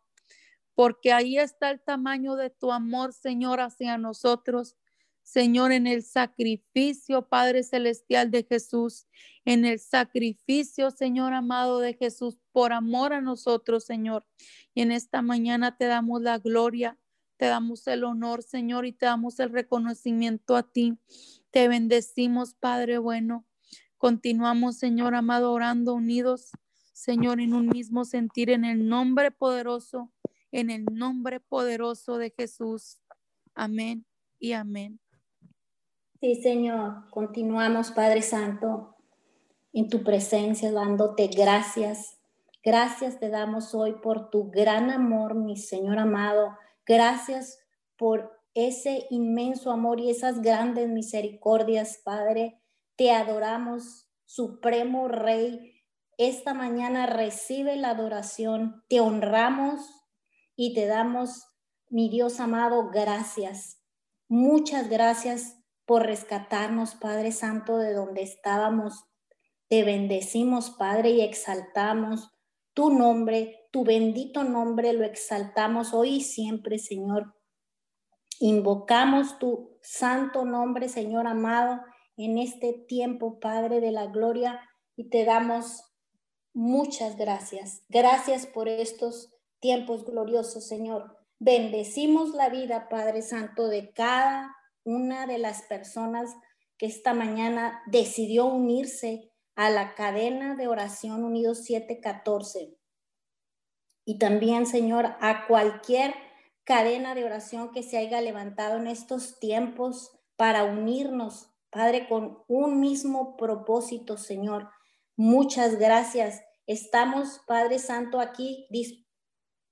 Porque ahí está el tamaño de tu amor, Señor, hacia nosotros. Señor, en el sacrificio, Padre Celestial de Jesús, en el sacrificio, Señor amado de Jesús, por amor a nosotros, Señor. Y en esta mañana te damos la gloria, te damos el honor, Señor, y te damos el reconocimiento a ti. Te bendecimos, Padre bueno. Continuamos, Señor amado, orando unidos, Señor, en un mismo sentir, en el nombre poderoso, en el nombre poderoso de Jesús. Amén y amén. Sí, Señor, continuamos, Padre Santo, en tu presencia, dándote gracias. Gracias te damos hoy por tu gran amor, mi Señor amado. Gracias por ese inmenso amor y esas grandes misericordias, Padre. Te adoramos, Supremo Rey. Esta mañana recibe la adoración. Te honramos y te damos, mi Dios amado, gracias. Muchas gracias por rescatarnos, Padre Santo, de donde estábamos. Te bendecimos, Padre, y exaltamos tu nombre, tu bendito nombre, lo exaltamos hoy y siempre, Señor. Invocamos tu santo nombre, Señor amado, en este tiempo, Padre de la Gloria, y te damos muchas gracias. Gracias por estos tiempos gloriosos, Señor. Bendecimos la vida, Padre Santo, de cada una de las personas que esta mañana decidió unirse a la cadena de oración Unidos 714. Y también, Señor, a cualquier cadena de oración que se haya levantado en estos tiempos para unirnos, Padre, con un mismo propósito, Señor. Muchas gracias. Estamos, Padre Santo, aquí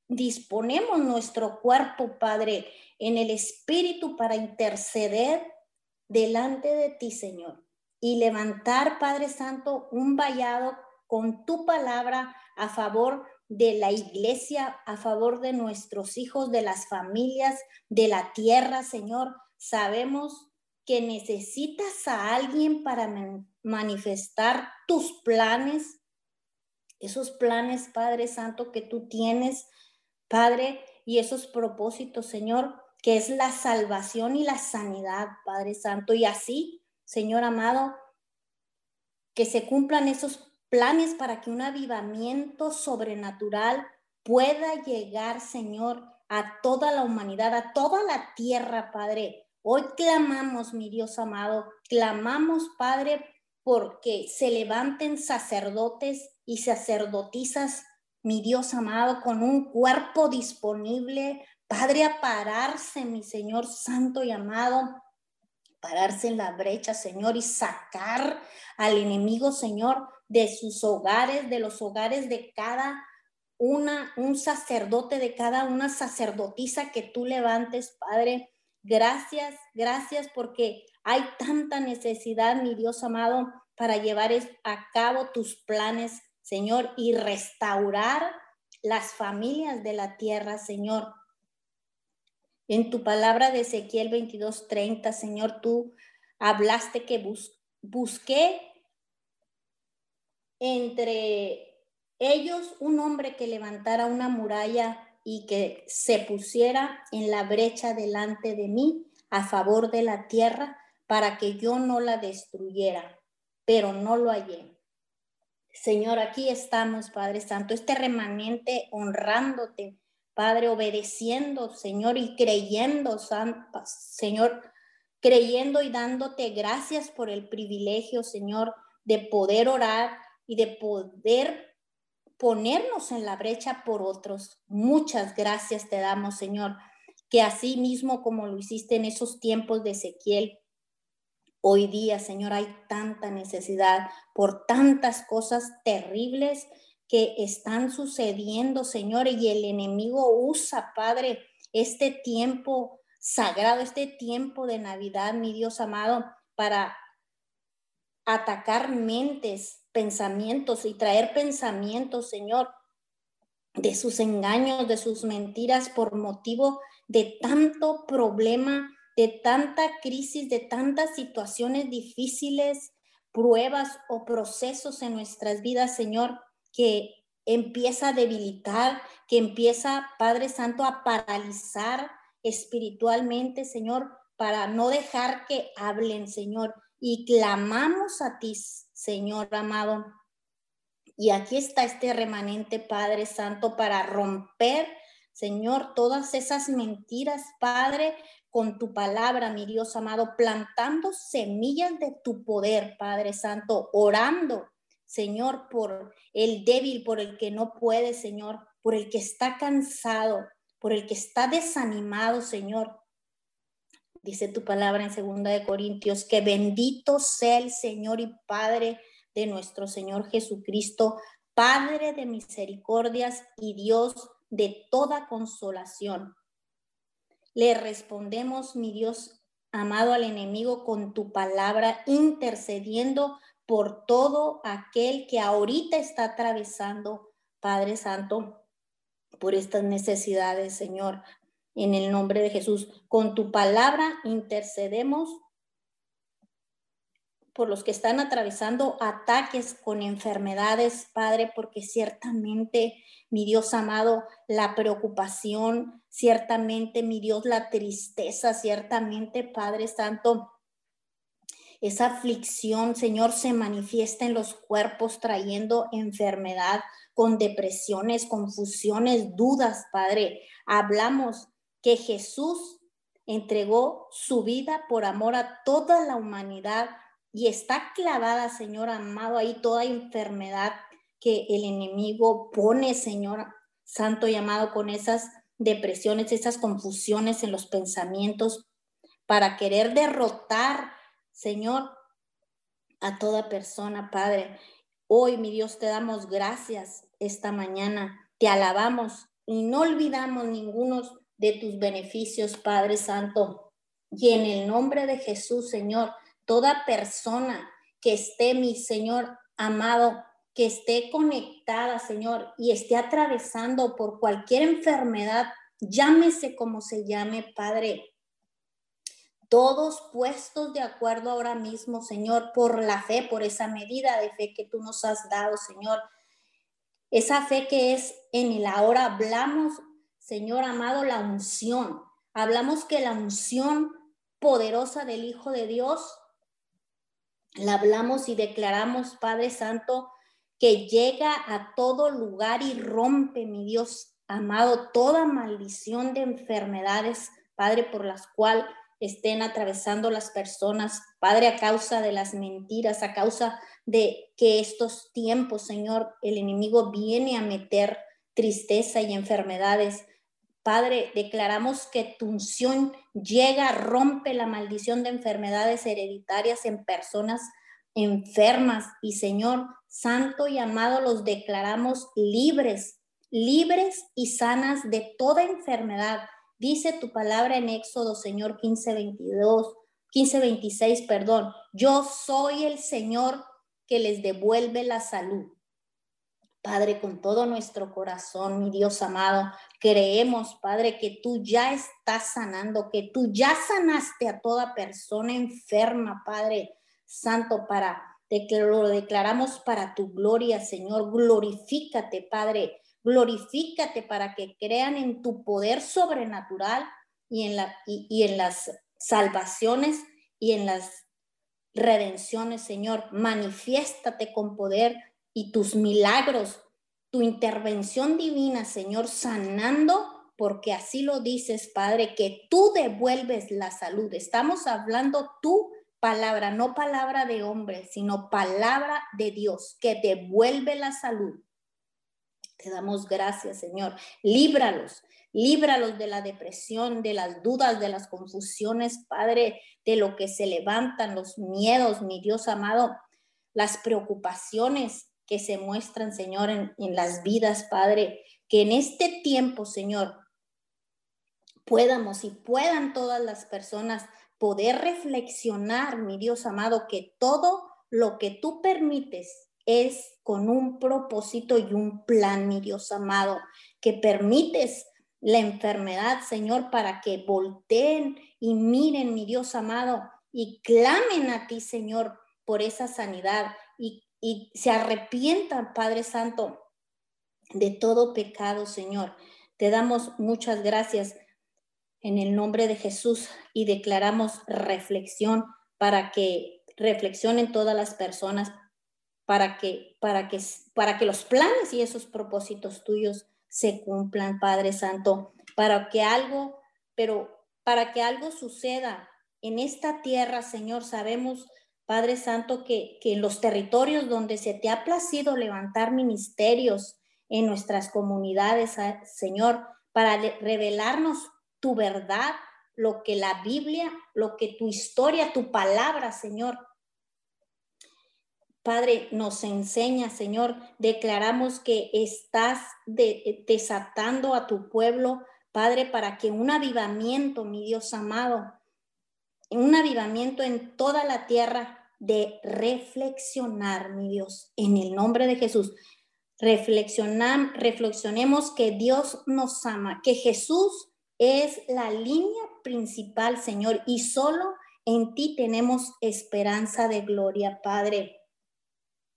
disponemos nuestro cuerpo, Padre, en el Espíritu para interceder delante de ti, Señor, y levantar, Padre Santo, un vallado con tu palabra a favor de la iglesia, a favor de nuestros hijos, de las familias, de la tierra, Señor. Sabemos que necesitas a alguien para manifestar tus planes, esos planes, Padre Santo, que tú tienes, Padre, y esos propósitos, Señor que es la salvación y la sanidad, Padre Santo. Y así, Señor amado, que se cumplan esos planes para que un avivamiento sobrenatural pueda llegar, Señor, a toda la humanidad, a toda la tierra, Padre. Hoy clamamos, mi Dios amado, clamamos, Padre, porque se levanten sacerdotes y sacerdotisas, mi Dios amado, con un cuerpo disponible Padre, a pararse, mi Señor santo y amado, pararse en la brecha, Señor, y sacar al enemigo, Señor, de sus hogares, de los hogares de cada una, un sacerdote, de cada una sacerdotisa que tú levantes, Padre. Gracias, gracias porque hay tanta necesidad, mi Dios amado, para llevar a cabo tus planes, Señor, y restaurar las familias de la tierra, Señor. En tu palabra de Ezequiel 22:30, Señor, tú hablaste que busqué entre ellos un hombre que levantara una muralla y que se pusiera en la brecha delante de mí a favor de la tierra para que yo no la destruyera, pero no lo hallé. Señor, aquí estamos, Padre Santo, este remanente honrándote, Padre, obedeciendo, Señor, y creyendo, Señor, creyendo y dándote gracias por el privilegio, Señor, de poder orar y de poder ponernos en la brecha por otros. Muchas gracias te damos, Señor, que así mismo como lo hiciste en esos tiempos de Ezequiel, hoy día, Señor, hay tanta necesidad por tantas cosas terribles que están sucediendo, Señor, y el enemigo usa, Padre, este tiempo sagrado, este tiempo de Navidad, mi Dios amado, para atacar mentes, pensamientos y traer pensamientos, Señor, de sus engaños, de sus mentiras por motivo de tanto problema, de tanta crisis, de tantas situaciones difíciles, pruebas o procesos en nuestras vidas, Señor, que empieza a debilitar, que empieza, Padre Santo, a paralizar espiritualmente, Señor, para no dejar que hablen, Señor. Y clamamos a ti, Señor amado. Y aquí está este remanente, Padre Santo, para romper, Señor, todas esas mentiras, Padre, con tu palabra, mi Dios amado, plantando semillas de tu poder, Padre Santo, orando, Señor, por el débil, por el que no puede, Señor, por el que está cansado, por el que está desanimado, Señor. Dice tu palabra en segunda de Corintios, que bendito sea el Señor y Padre de nuestro Señor Jesucristo, Padre de misericordias y Dios de toda consolación. Le respondemos, mi Dios amado al enemigo, con tu palabra, intercediendo por todo aquel que ahorita está atravesando, Padre Santo, por estas necesidades, Señor. En el nombre de Jesús, con tu palabra intercedemos por los que están atravesando ataques con enfermedades, Padre, porque ciertamente, mi Dios amado, la preocupación, ciertamente, mi Dios, la tristeza, ciertamente, Padre Santo, esa aflicción, Señor, se manifiesta en los cuerpos trayendo enfermedad, con depresiones, confusiones, dudas, Padre. Hablamos que Jesús entregó su vida por amor a toda la humanidad y está clavada, Señor amado, ahí toda enfermedad que el enemigo pone, Señor Santo llamado, con esas depresiones, esas confusiones en los pensamientos, para querer derrotar, Señor, a toda persona, Padre. Hoy, mi Dios, te damos gracias esta mañana, te alabamos y no olvidamos ninguno de tus beneficios, Padre Santo. Y en el nombre de Jesús, Señor, toda persona que esté, mi Señor amado, que esté conectada, Señor, y esté atravesando por cualquier enfermedad, llámese como se llame, Padre. Todos puestos de acuerdo ahora mismo, Señor, por la fe, por esa medida de fe que tú nos has dado, Señor. Esa fe que es en el ahora hablamos, Señor amado, la unción. Hablamos que la unción poderosa del Hijo de Dios la hablamos y declaramos, Padre Santo, que llega a todo lugar y rompe, mi Dios amado, toda maldición de enfermedades, Padre, por las cuales estén atravesando las personas, Padre, a causa de las mentiras, a causa de que estos tiempos, Señor, el enemigo viene a meter tristeza y enfermedades. Padre, declaramos que tu unción llega, rompe la maldición de enfermedades hereditarias en personas enfermas y Señor Santo y amado los declaramos libres, libres y sanas de toda enfermedad. Dice tu palabra en Éxodo, Señor 15, 22, 15, 26, perdón. Yo soy el Señor que les devuelve la salud. Padre, con todo nuestro corazón, mi Dios amado, creemos, Padre, que tú ya estás sanando, que tú ya sanaste a toda persona enferma, Padre Santo, para lo declaramos para tu gloria, Señor. Glorifícate, Padre. Glorifícate para que crean en tu poder sobrenatural y en, y en las salvaciones y en las redenciones, Señor. Manifiéstate con poder y tus milagros, tu intervención divina, Señor, sanando, porque así lo dices, Padre, que tú devuelves la salud. Estamos hablando tu palabra, no palabra de hombre, sino palabra de Dios, que devuelve la salud. Te damos gracias, Señor. Líbralos, líbralos de la depresión, de las dudas, de las confusiones, Padre, de lo que se levantan, los miedos, mi Dios amado, las preocupaciones, que se muestran, Señor, en, las vidas, Padre, que en este tiempo, Señor, podamos y puedan todas las personas poder reflexionar, mi Dios amado, que todo lo que tú permites es con un propósito y un plan, mi Dios amado, que permites la enfermedad, Señor, para que volteen y miren, mi Dios amado, y clamen a ti, Señor, por esa sanidad y, y se arrepientan, Padre Santo, de todo pecado, Señor. Te damos muchas gracias en el nombre de Jesús y declaramos reflexión para que reflexionen todas las personas, para que, para que, para que los planes y esos propósitos tuyos se cumplan, Padre Santo, para que algo, pero para que algo suceda en esta tierra, Señor, sabemos, Padre Santo, que, que en los territorios donde se te ha placido levantar ministerios en nuestras comunidades, ah, Señor, para revelarnos tu verdad, lo que la Biblia, lo que tu historia, tu palabra, Señor, Padre, nos enseña, Señor, declaramos que estás desatando a tu pueblo, Padre, para que un avivamiento, mi Dios amado, un avivamiento en toda la tierra de reflexionar, mi Dios, en el nombre de Jesús. Reflexionar, reflexionemos que Dios nos ama, que Jesús es la línea principal, Señor, y solo en ti tenemos esperanza de gloria, Padre.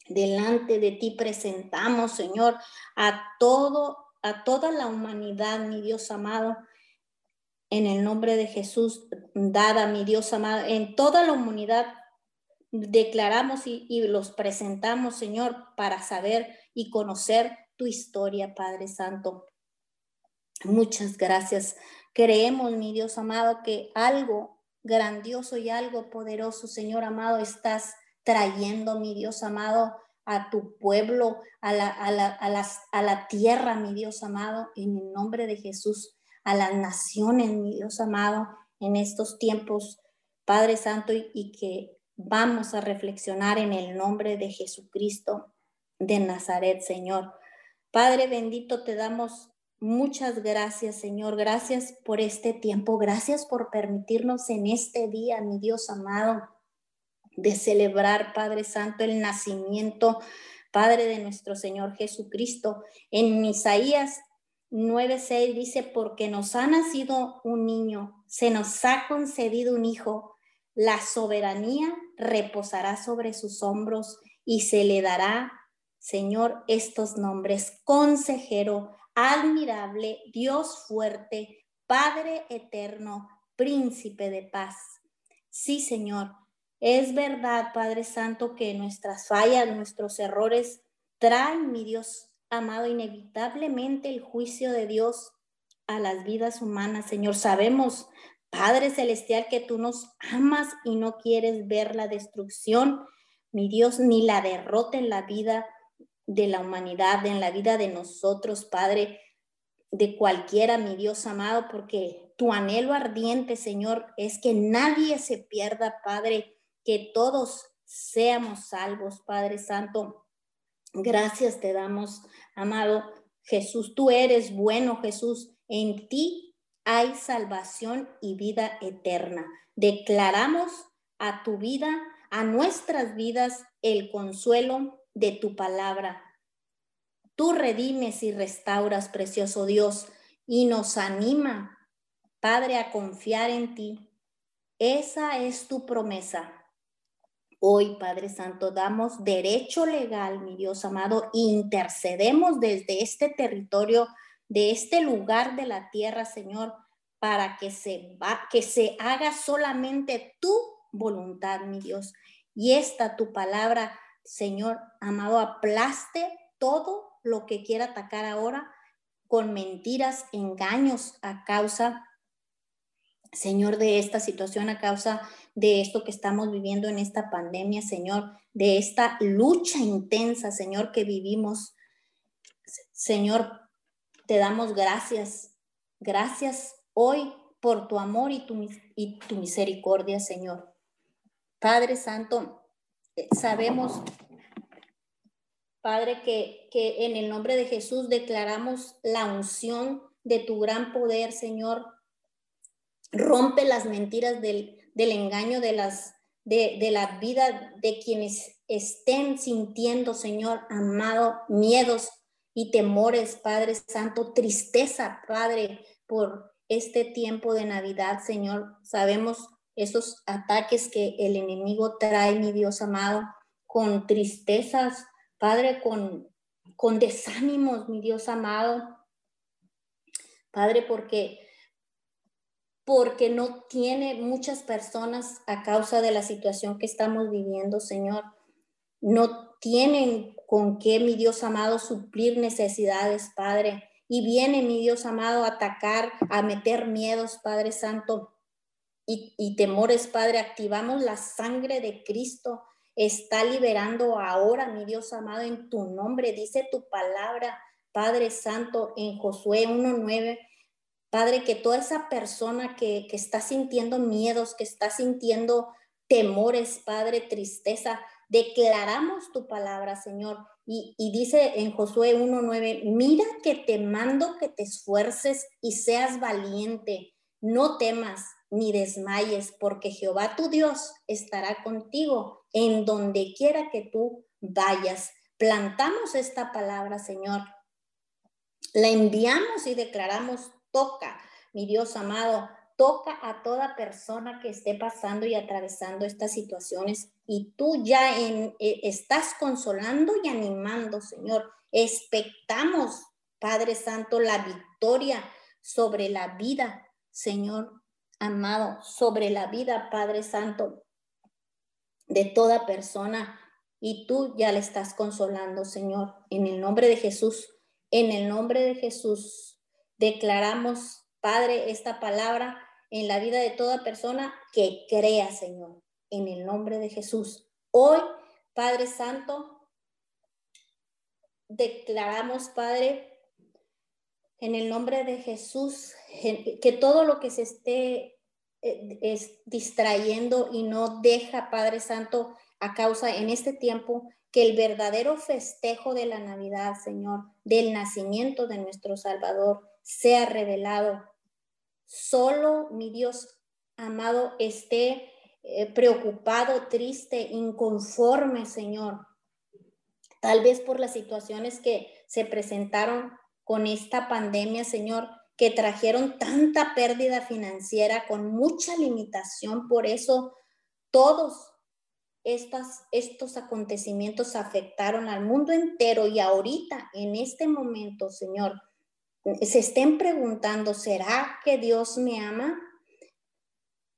Delante de ti presentamos, Señor, a todo, a toda la humanidad, mi Dios amado, en el nombre de Jesús, dada, mi Dios amado, en toda la humanidad declaramos y, los presentamos, Señor, para saber y conocer tu historia, Padre Santo. Muchas gracias. Creemos, mi Dios amado, que algo grandioso y algo poderoso, Señor amado, estás trayendo, mi Dios amado, a tu pueblo, a la, a la, a las, a la tierra, mi Dios amado, en el nombre de Jesús, a las naciones, mi Dios amado, en estos tiempos, Padre Santo, y, y que vamos a reflexionar en el nombre de Jesucristo de Nazaret, Señor. Padre bendito, te damos muchas gracias, Señor. Gracias por este tiempo. Gracias por permitirnos en este día, mi Dios amado, de celebrar, Padre Santo, el nacimiento, Padre de nuestro Señor Jesucristo. En Isaías 9:6 dice, porque nos ha nacido un niño, se nos ha concedido un hijo, la soberanía reposará sobre sus hombros y se le dará, Señor, estos nombres, consejero, admirable, Dios fuerte, Padre eterno, príncipe de paz. Sí, Señor, es verdad, Padre Santo, que nuestras fallas, nuestros errores traen, mi Dios amado, inevitablemente el juicio de Dios a las vidas humanas. Señor, sabemos, Padre Celestial, que tú nos amas y no quieres ver la destrucción, mi Dios, ni la derrota en la vida de la humanidad, en la vida de nosotros, Padre, de cualquiera, mi Dios amado, porque tu anhelo ardiente, Señor, es que nadie se pierda, Padre, que todos seamos salvos, Padre Santo. Gracias te damos, amado Jesús. Tú eres bueno, Jesús. En ti hay salvación y vida eterna. Declaramos a tu vida, a nuestras vidas, el consuelo de tu palabra. Tú redimes y restauras, precioso Dios, y nos anima, Padre, a confiar en ti. Esa es tu promesa. Hoy, Padre Santo, damos derecho legal, mi Dios amado, intercedemos desde este territorio, de este lugar de la tierra, Señor, para que se, va, que se haga solamente tu voluntad, mi Dios. Y esta tu palabra, Señor amado, aplaste todo lo que quiera atacar ahora con mentiras, engaños a causa, Señor, de esta situación, a causa de esto que estamos viviendo en esta pandemia, Señor, de esta lucha intensa, Señor, que vivimos. Señor, te damos gracias. Gracias hoy por tu amor y tu, y tu misericordia, Señor. Padre Santo, eh, sabemos, Padre, que, que en el nombre de Jesús declaramos la unción de tu gran poder, Señor. Rompe las mentiras del, del engaño de las, de, de la vida de quienes estén sintiendo, Señor amado, miedos y temores, Padre Santo, tristeza, Padre, por este tiempo de Navidad, Señor. Sabemos esos ataques que el enemigo trae, mi Dios amado, con tristezas, Padre, con, con desánimos, mi Dios amado. Padre, porque porque no tiene muchas personas a causa de la situación que estamos viviendo, Señor. No tienen con qué, mi Dios amado, suplir necesidades, Padre. Y viene, mi Dios amado, a atacar, a meter miedos, Padre Santo, y, y temores, Padre. Activamos la sangre de Cristo. Está liberando ahora, mi Dios amado, en tu nombre. Dice tu palabra, Padre Santo, en Josué 1.9 Padre, que toda esa persona que, está sintiendo miedos, que está sintiendo temores, Padre, tristeza, declaramos tu palabra, Señor. Y, y dice en Josué 1.9, mira que te mando que te esfuerces y seas valiente, no temas ni desmayes, porque Jehová tu Dios estará contigo en donde quiera que tú vayas. Plantamos esta palabra, Señor. La enviamos y declaramos toca, mi Dios amado, toca a toda persona que esté pasando y atravesando estas situaciones y tú ya eh, estás consolando y animando, Señor. Expectamos, Padre Santo, la victoria sobre la vida, Señor amado, sobre la vida, Padre Santo, de toda persona. Y tú ya le estás consolando, Señor, en el nombre de Jesús, en el nombre de Jesús. Declaramos, Padre, esta palabra en la vida de toda persona que crea, Señor, en el nombre de Jesús. Hoy, Padre Santo, declaramos, Padre, en el nombre de Jesús, que todo lo que se esté eh, es distrayendo y no deja, Padre Santo, a causa en este tiempo, que el verdadero festejo de la Navidad, Señor, del nacimiento de nuestro Salvador, sea revelado. Solo mi Dios amado esté eh, preocupado, triste, inconforme, Señor. Tal vez por las situaciones que se presentaron con esta pandemia, Señor, que trajeron tanta pérdida financiera con mucha limitación. Por eso todos estas, estos acontecimientos afectaron al mundo entero y ahorita, en este momento, Señor, se estén preguntando, ¿será que Dios me ama?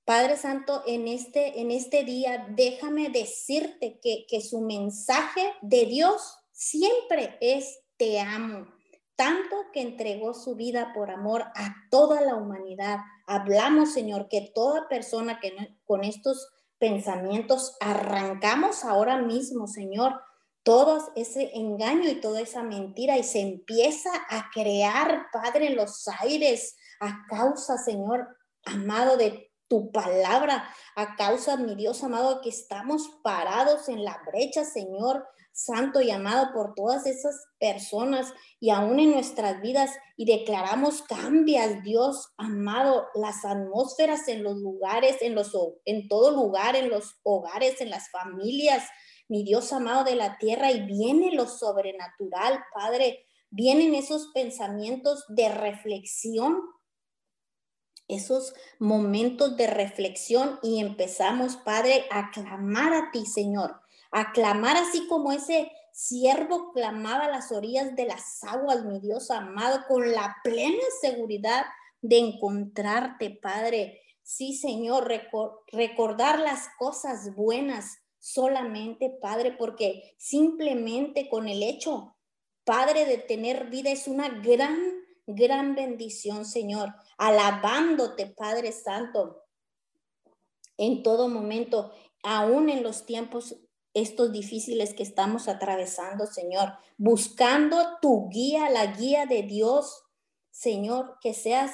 Padre Santo, en este, en este día, déjame decirte que, que su mensaje de Dios siempre es te amo, tanto que entregó su vida por amor a toda la humanidad. Hablamos, Señor, que toda persona que con estos pensamientos arrancamos ahora mismo, Señor, todo ese engaño y toda esa mentira y se empieza a crear, Padre, en los aires a causa, Señor, amado de tu palabra, a causa, mi Dios amado, que estamos parados en la brecha, Señor, santo y amado por todas esas personas y aún en nuestras vidas y declaramos cambias, Dios amado, las atmósferas en los lugares, en los en todo lugar, en los hogares, en las familias, mi Dios amado de la tierra, y viene lo sobrenatural, Padre. Vienen esos pensamientos de reflexión, esos momentos de reflexión y empezamos, Padre, a clamar a ti, Señor, a clamar así como ese siervo clamaba a las orillas de las aguas, mi Dios amado, con la plena seguridad de encontrarte, Padre. Sí, Señor, recordar las cosas buenas, solamente, Padre, porque simplemente con el hecho, Padre, de tener vida es una gran, gran bendición, Señor. Alabándote, Padre Santo, en todo momento, aún en los tiempos estos difíciles que estamos atravesando, Señor, buscando tu guía, la guía de Dios, Señor, que seas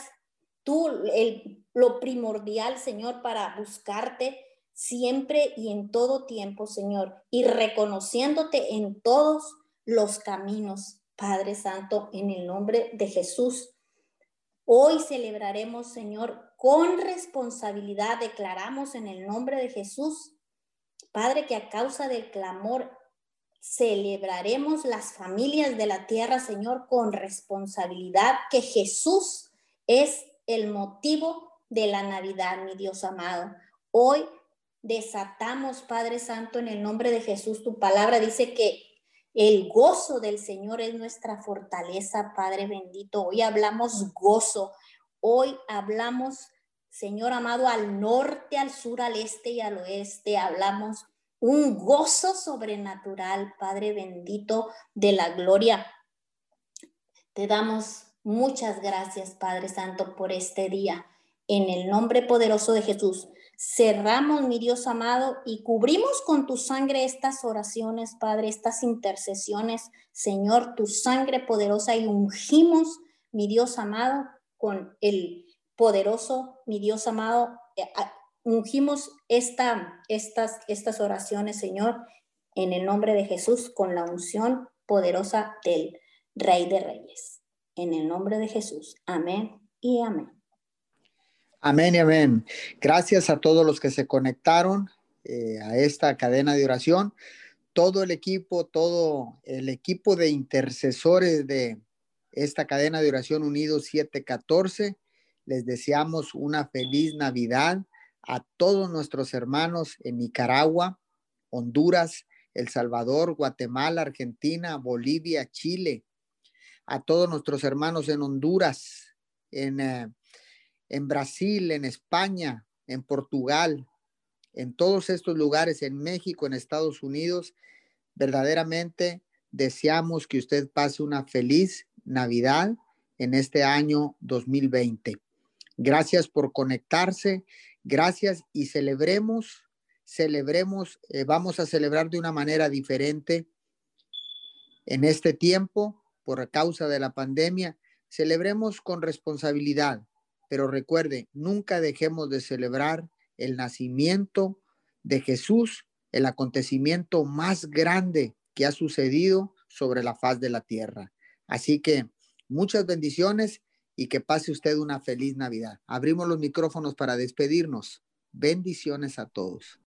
tú el, lo primordial, Señor, para buscarte siempre y en todo tiempo, Señor, y reconociéndote en todos los caminos, Padre Santo, en el nombre de Jesús. Hoy celebraremos, Señor, con responsabilidad, declaramos en el nombre de Jesús Padre, que a causa del clamor celebraremos las familias de la tierra, Señor, con responsabilidad, que Jesús es el motivo de la Navidad, mi Dios amado. Hoy desatamos, Padre Santo, en el nombre de Jesús. Tu palabra dice que el gozo del Señor es nuestra fortaleza, Padre bendito. Hoy hablamos gozo. Hoy hablamos, Señor amado, al norte, al sur, al este y al oeste. Hablamos un gozo sobrenatural, Padre bendito de la gloria. Te damos muchas gracias, Padre Santo, por este día. En el nombre poderoso de Jesús, cerramos, mi Dios amado, y cubrimos con tu sangre estas oraciones, Padre, estas intercesiones, Señor, tu sangre poderosa, y ungimos, mi Dios amado, con el poderoso, mi Dios amado, eh, ungimos esta, estas, estas oraciones, Señor, en el nombre de Jesús, con la unción poderosa del Rey de Reyes. En el nombre de Jesús. Amén y amén. Amén y amén. Gracias a todos los que se conectaron eh, a esta cadena de oración. Todo el equipo, todo el equipo de intercesores de esta cadena de oración Unidos 714, les deseamos una feliz Navidad a todos nuestros hermanos en Nicaragua, Honduras, El Salvador, Guatemala, Argentina, Bolivia, Chile, a todos nuestros hermanos en Honduras, en, eh, en Brasil, en España, en Portugal, en todos estos lugares, en México, en Estados Unidos. Verdaderamente deseamos que usted pase una feliz Navidad en este año 2020. Gracias por conectarse Gracias y celebremos, celebremos, eh, vamos a celebrar de una manera diferente en este tiempo por causa de la pandemia. Celebremos con responsabilidad, pero recuerde, nunca dejemos de celebrar el nacimiento de Jesús, el acontecimiento más grande que ha sucedido sobre la faz de la tierra. Así que muchas bendiciones y que pase usted una feliz Navidad. Abrimos los micrófonos para despedirnos. Bendiciones a todos.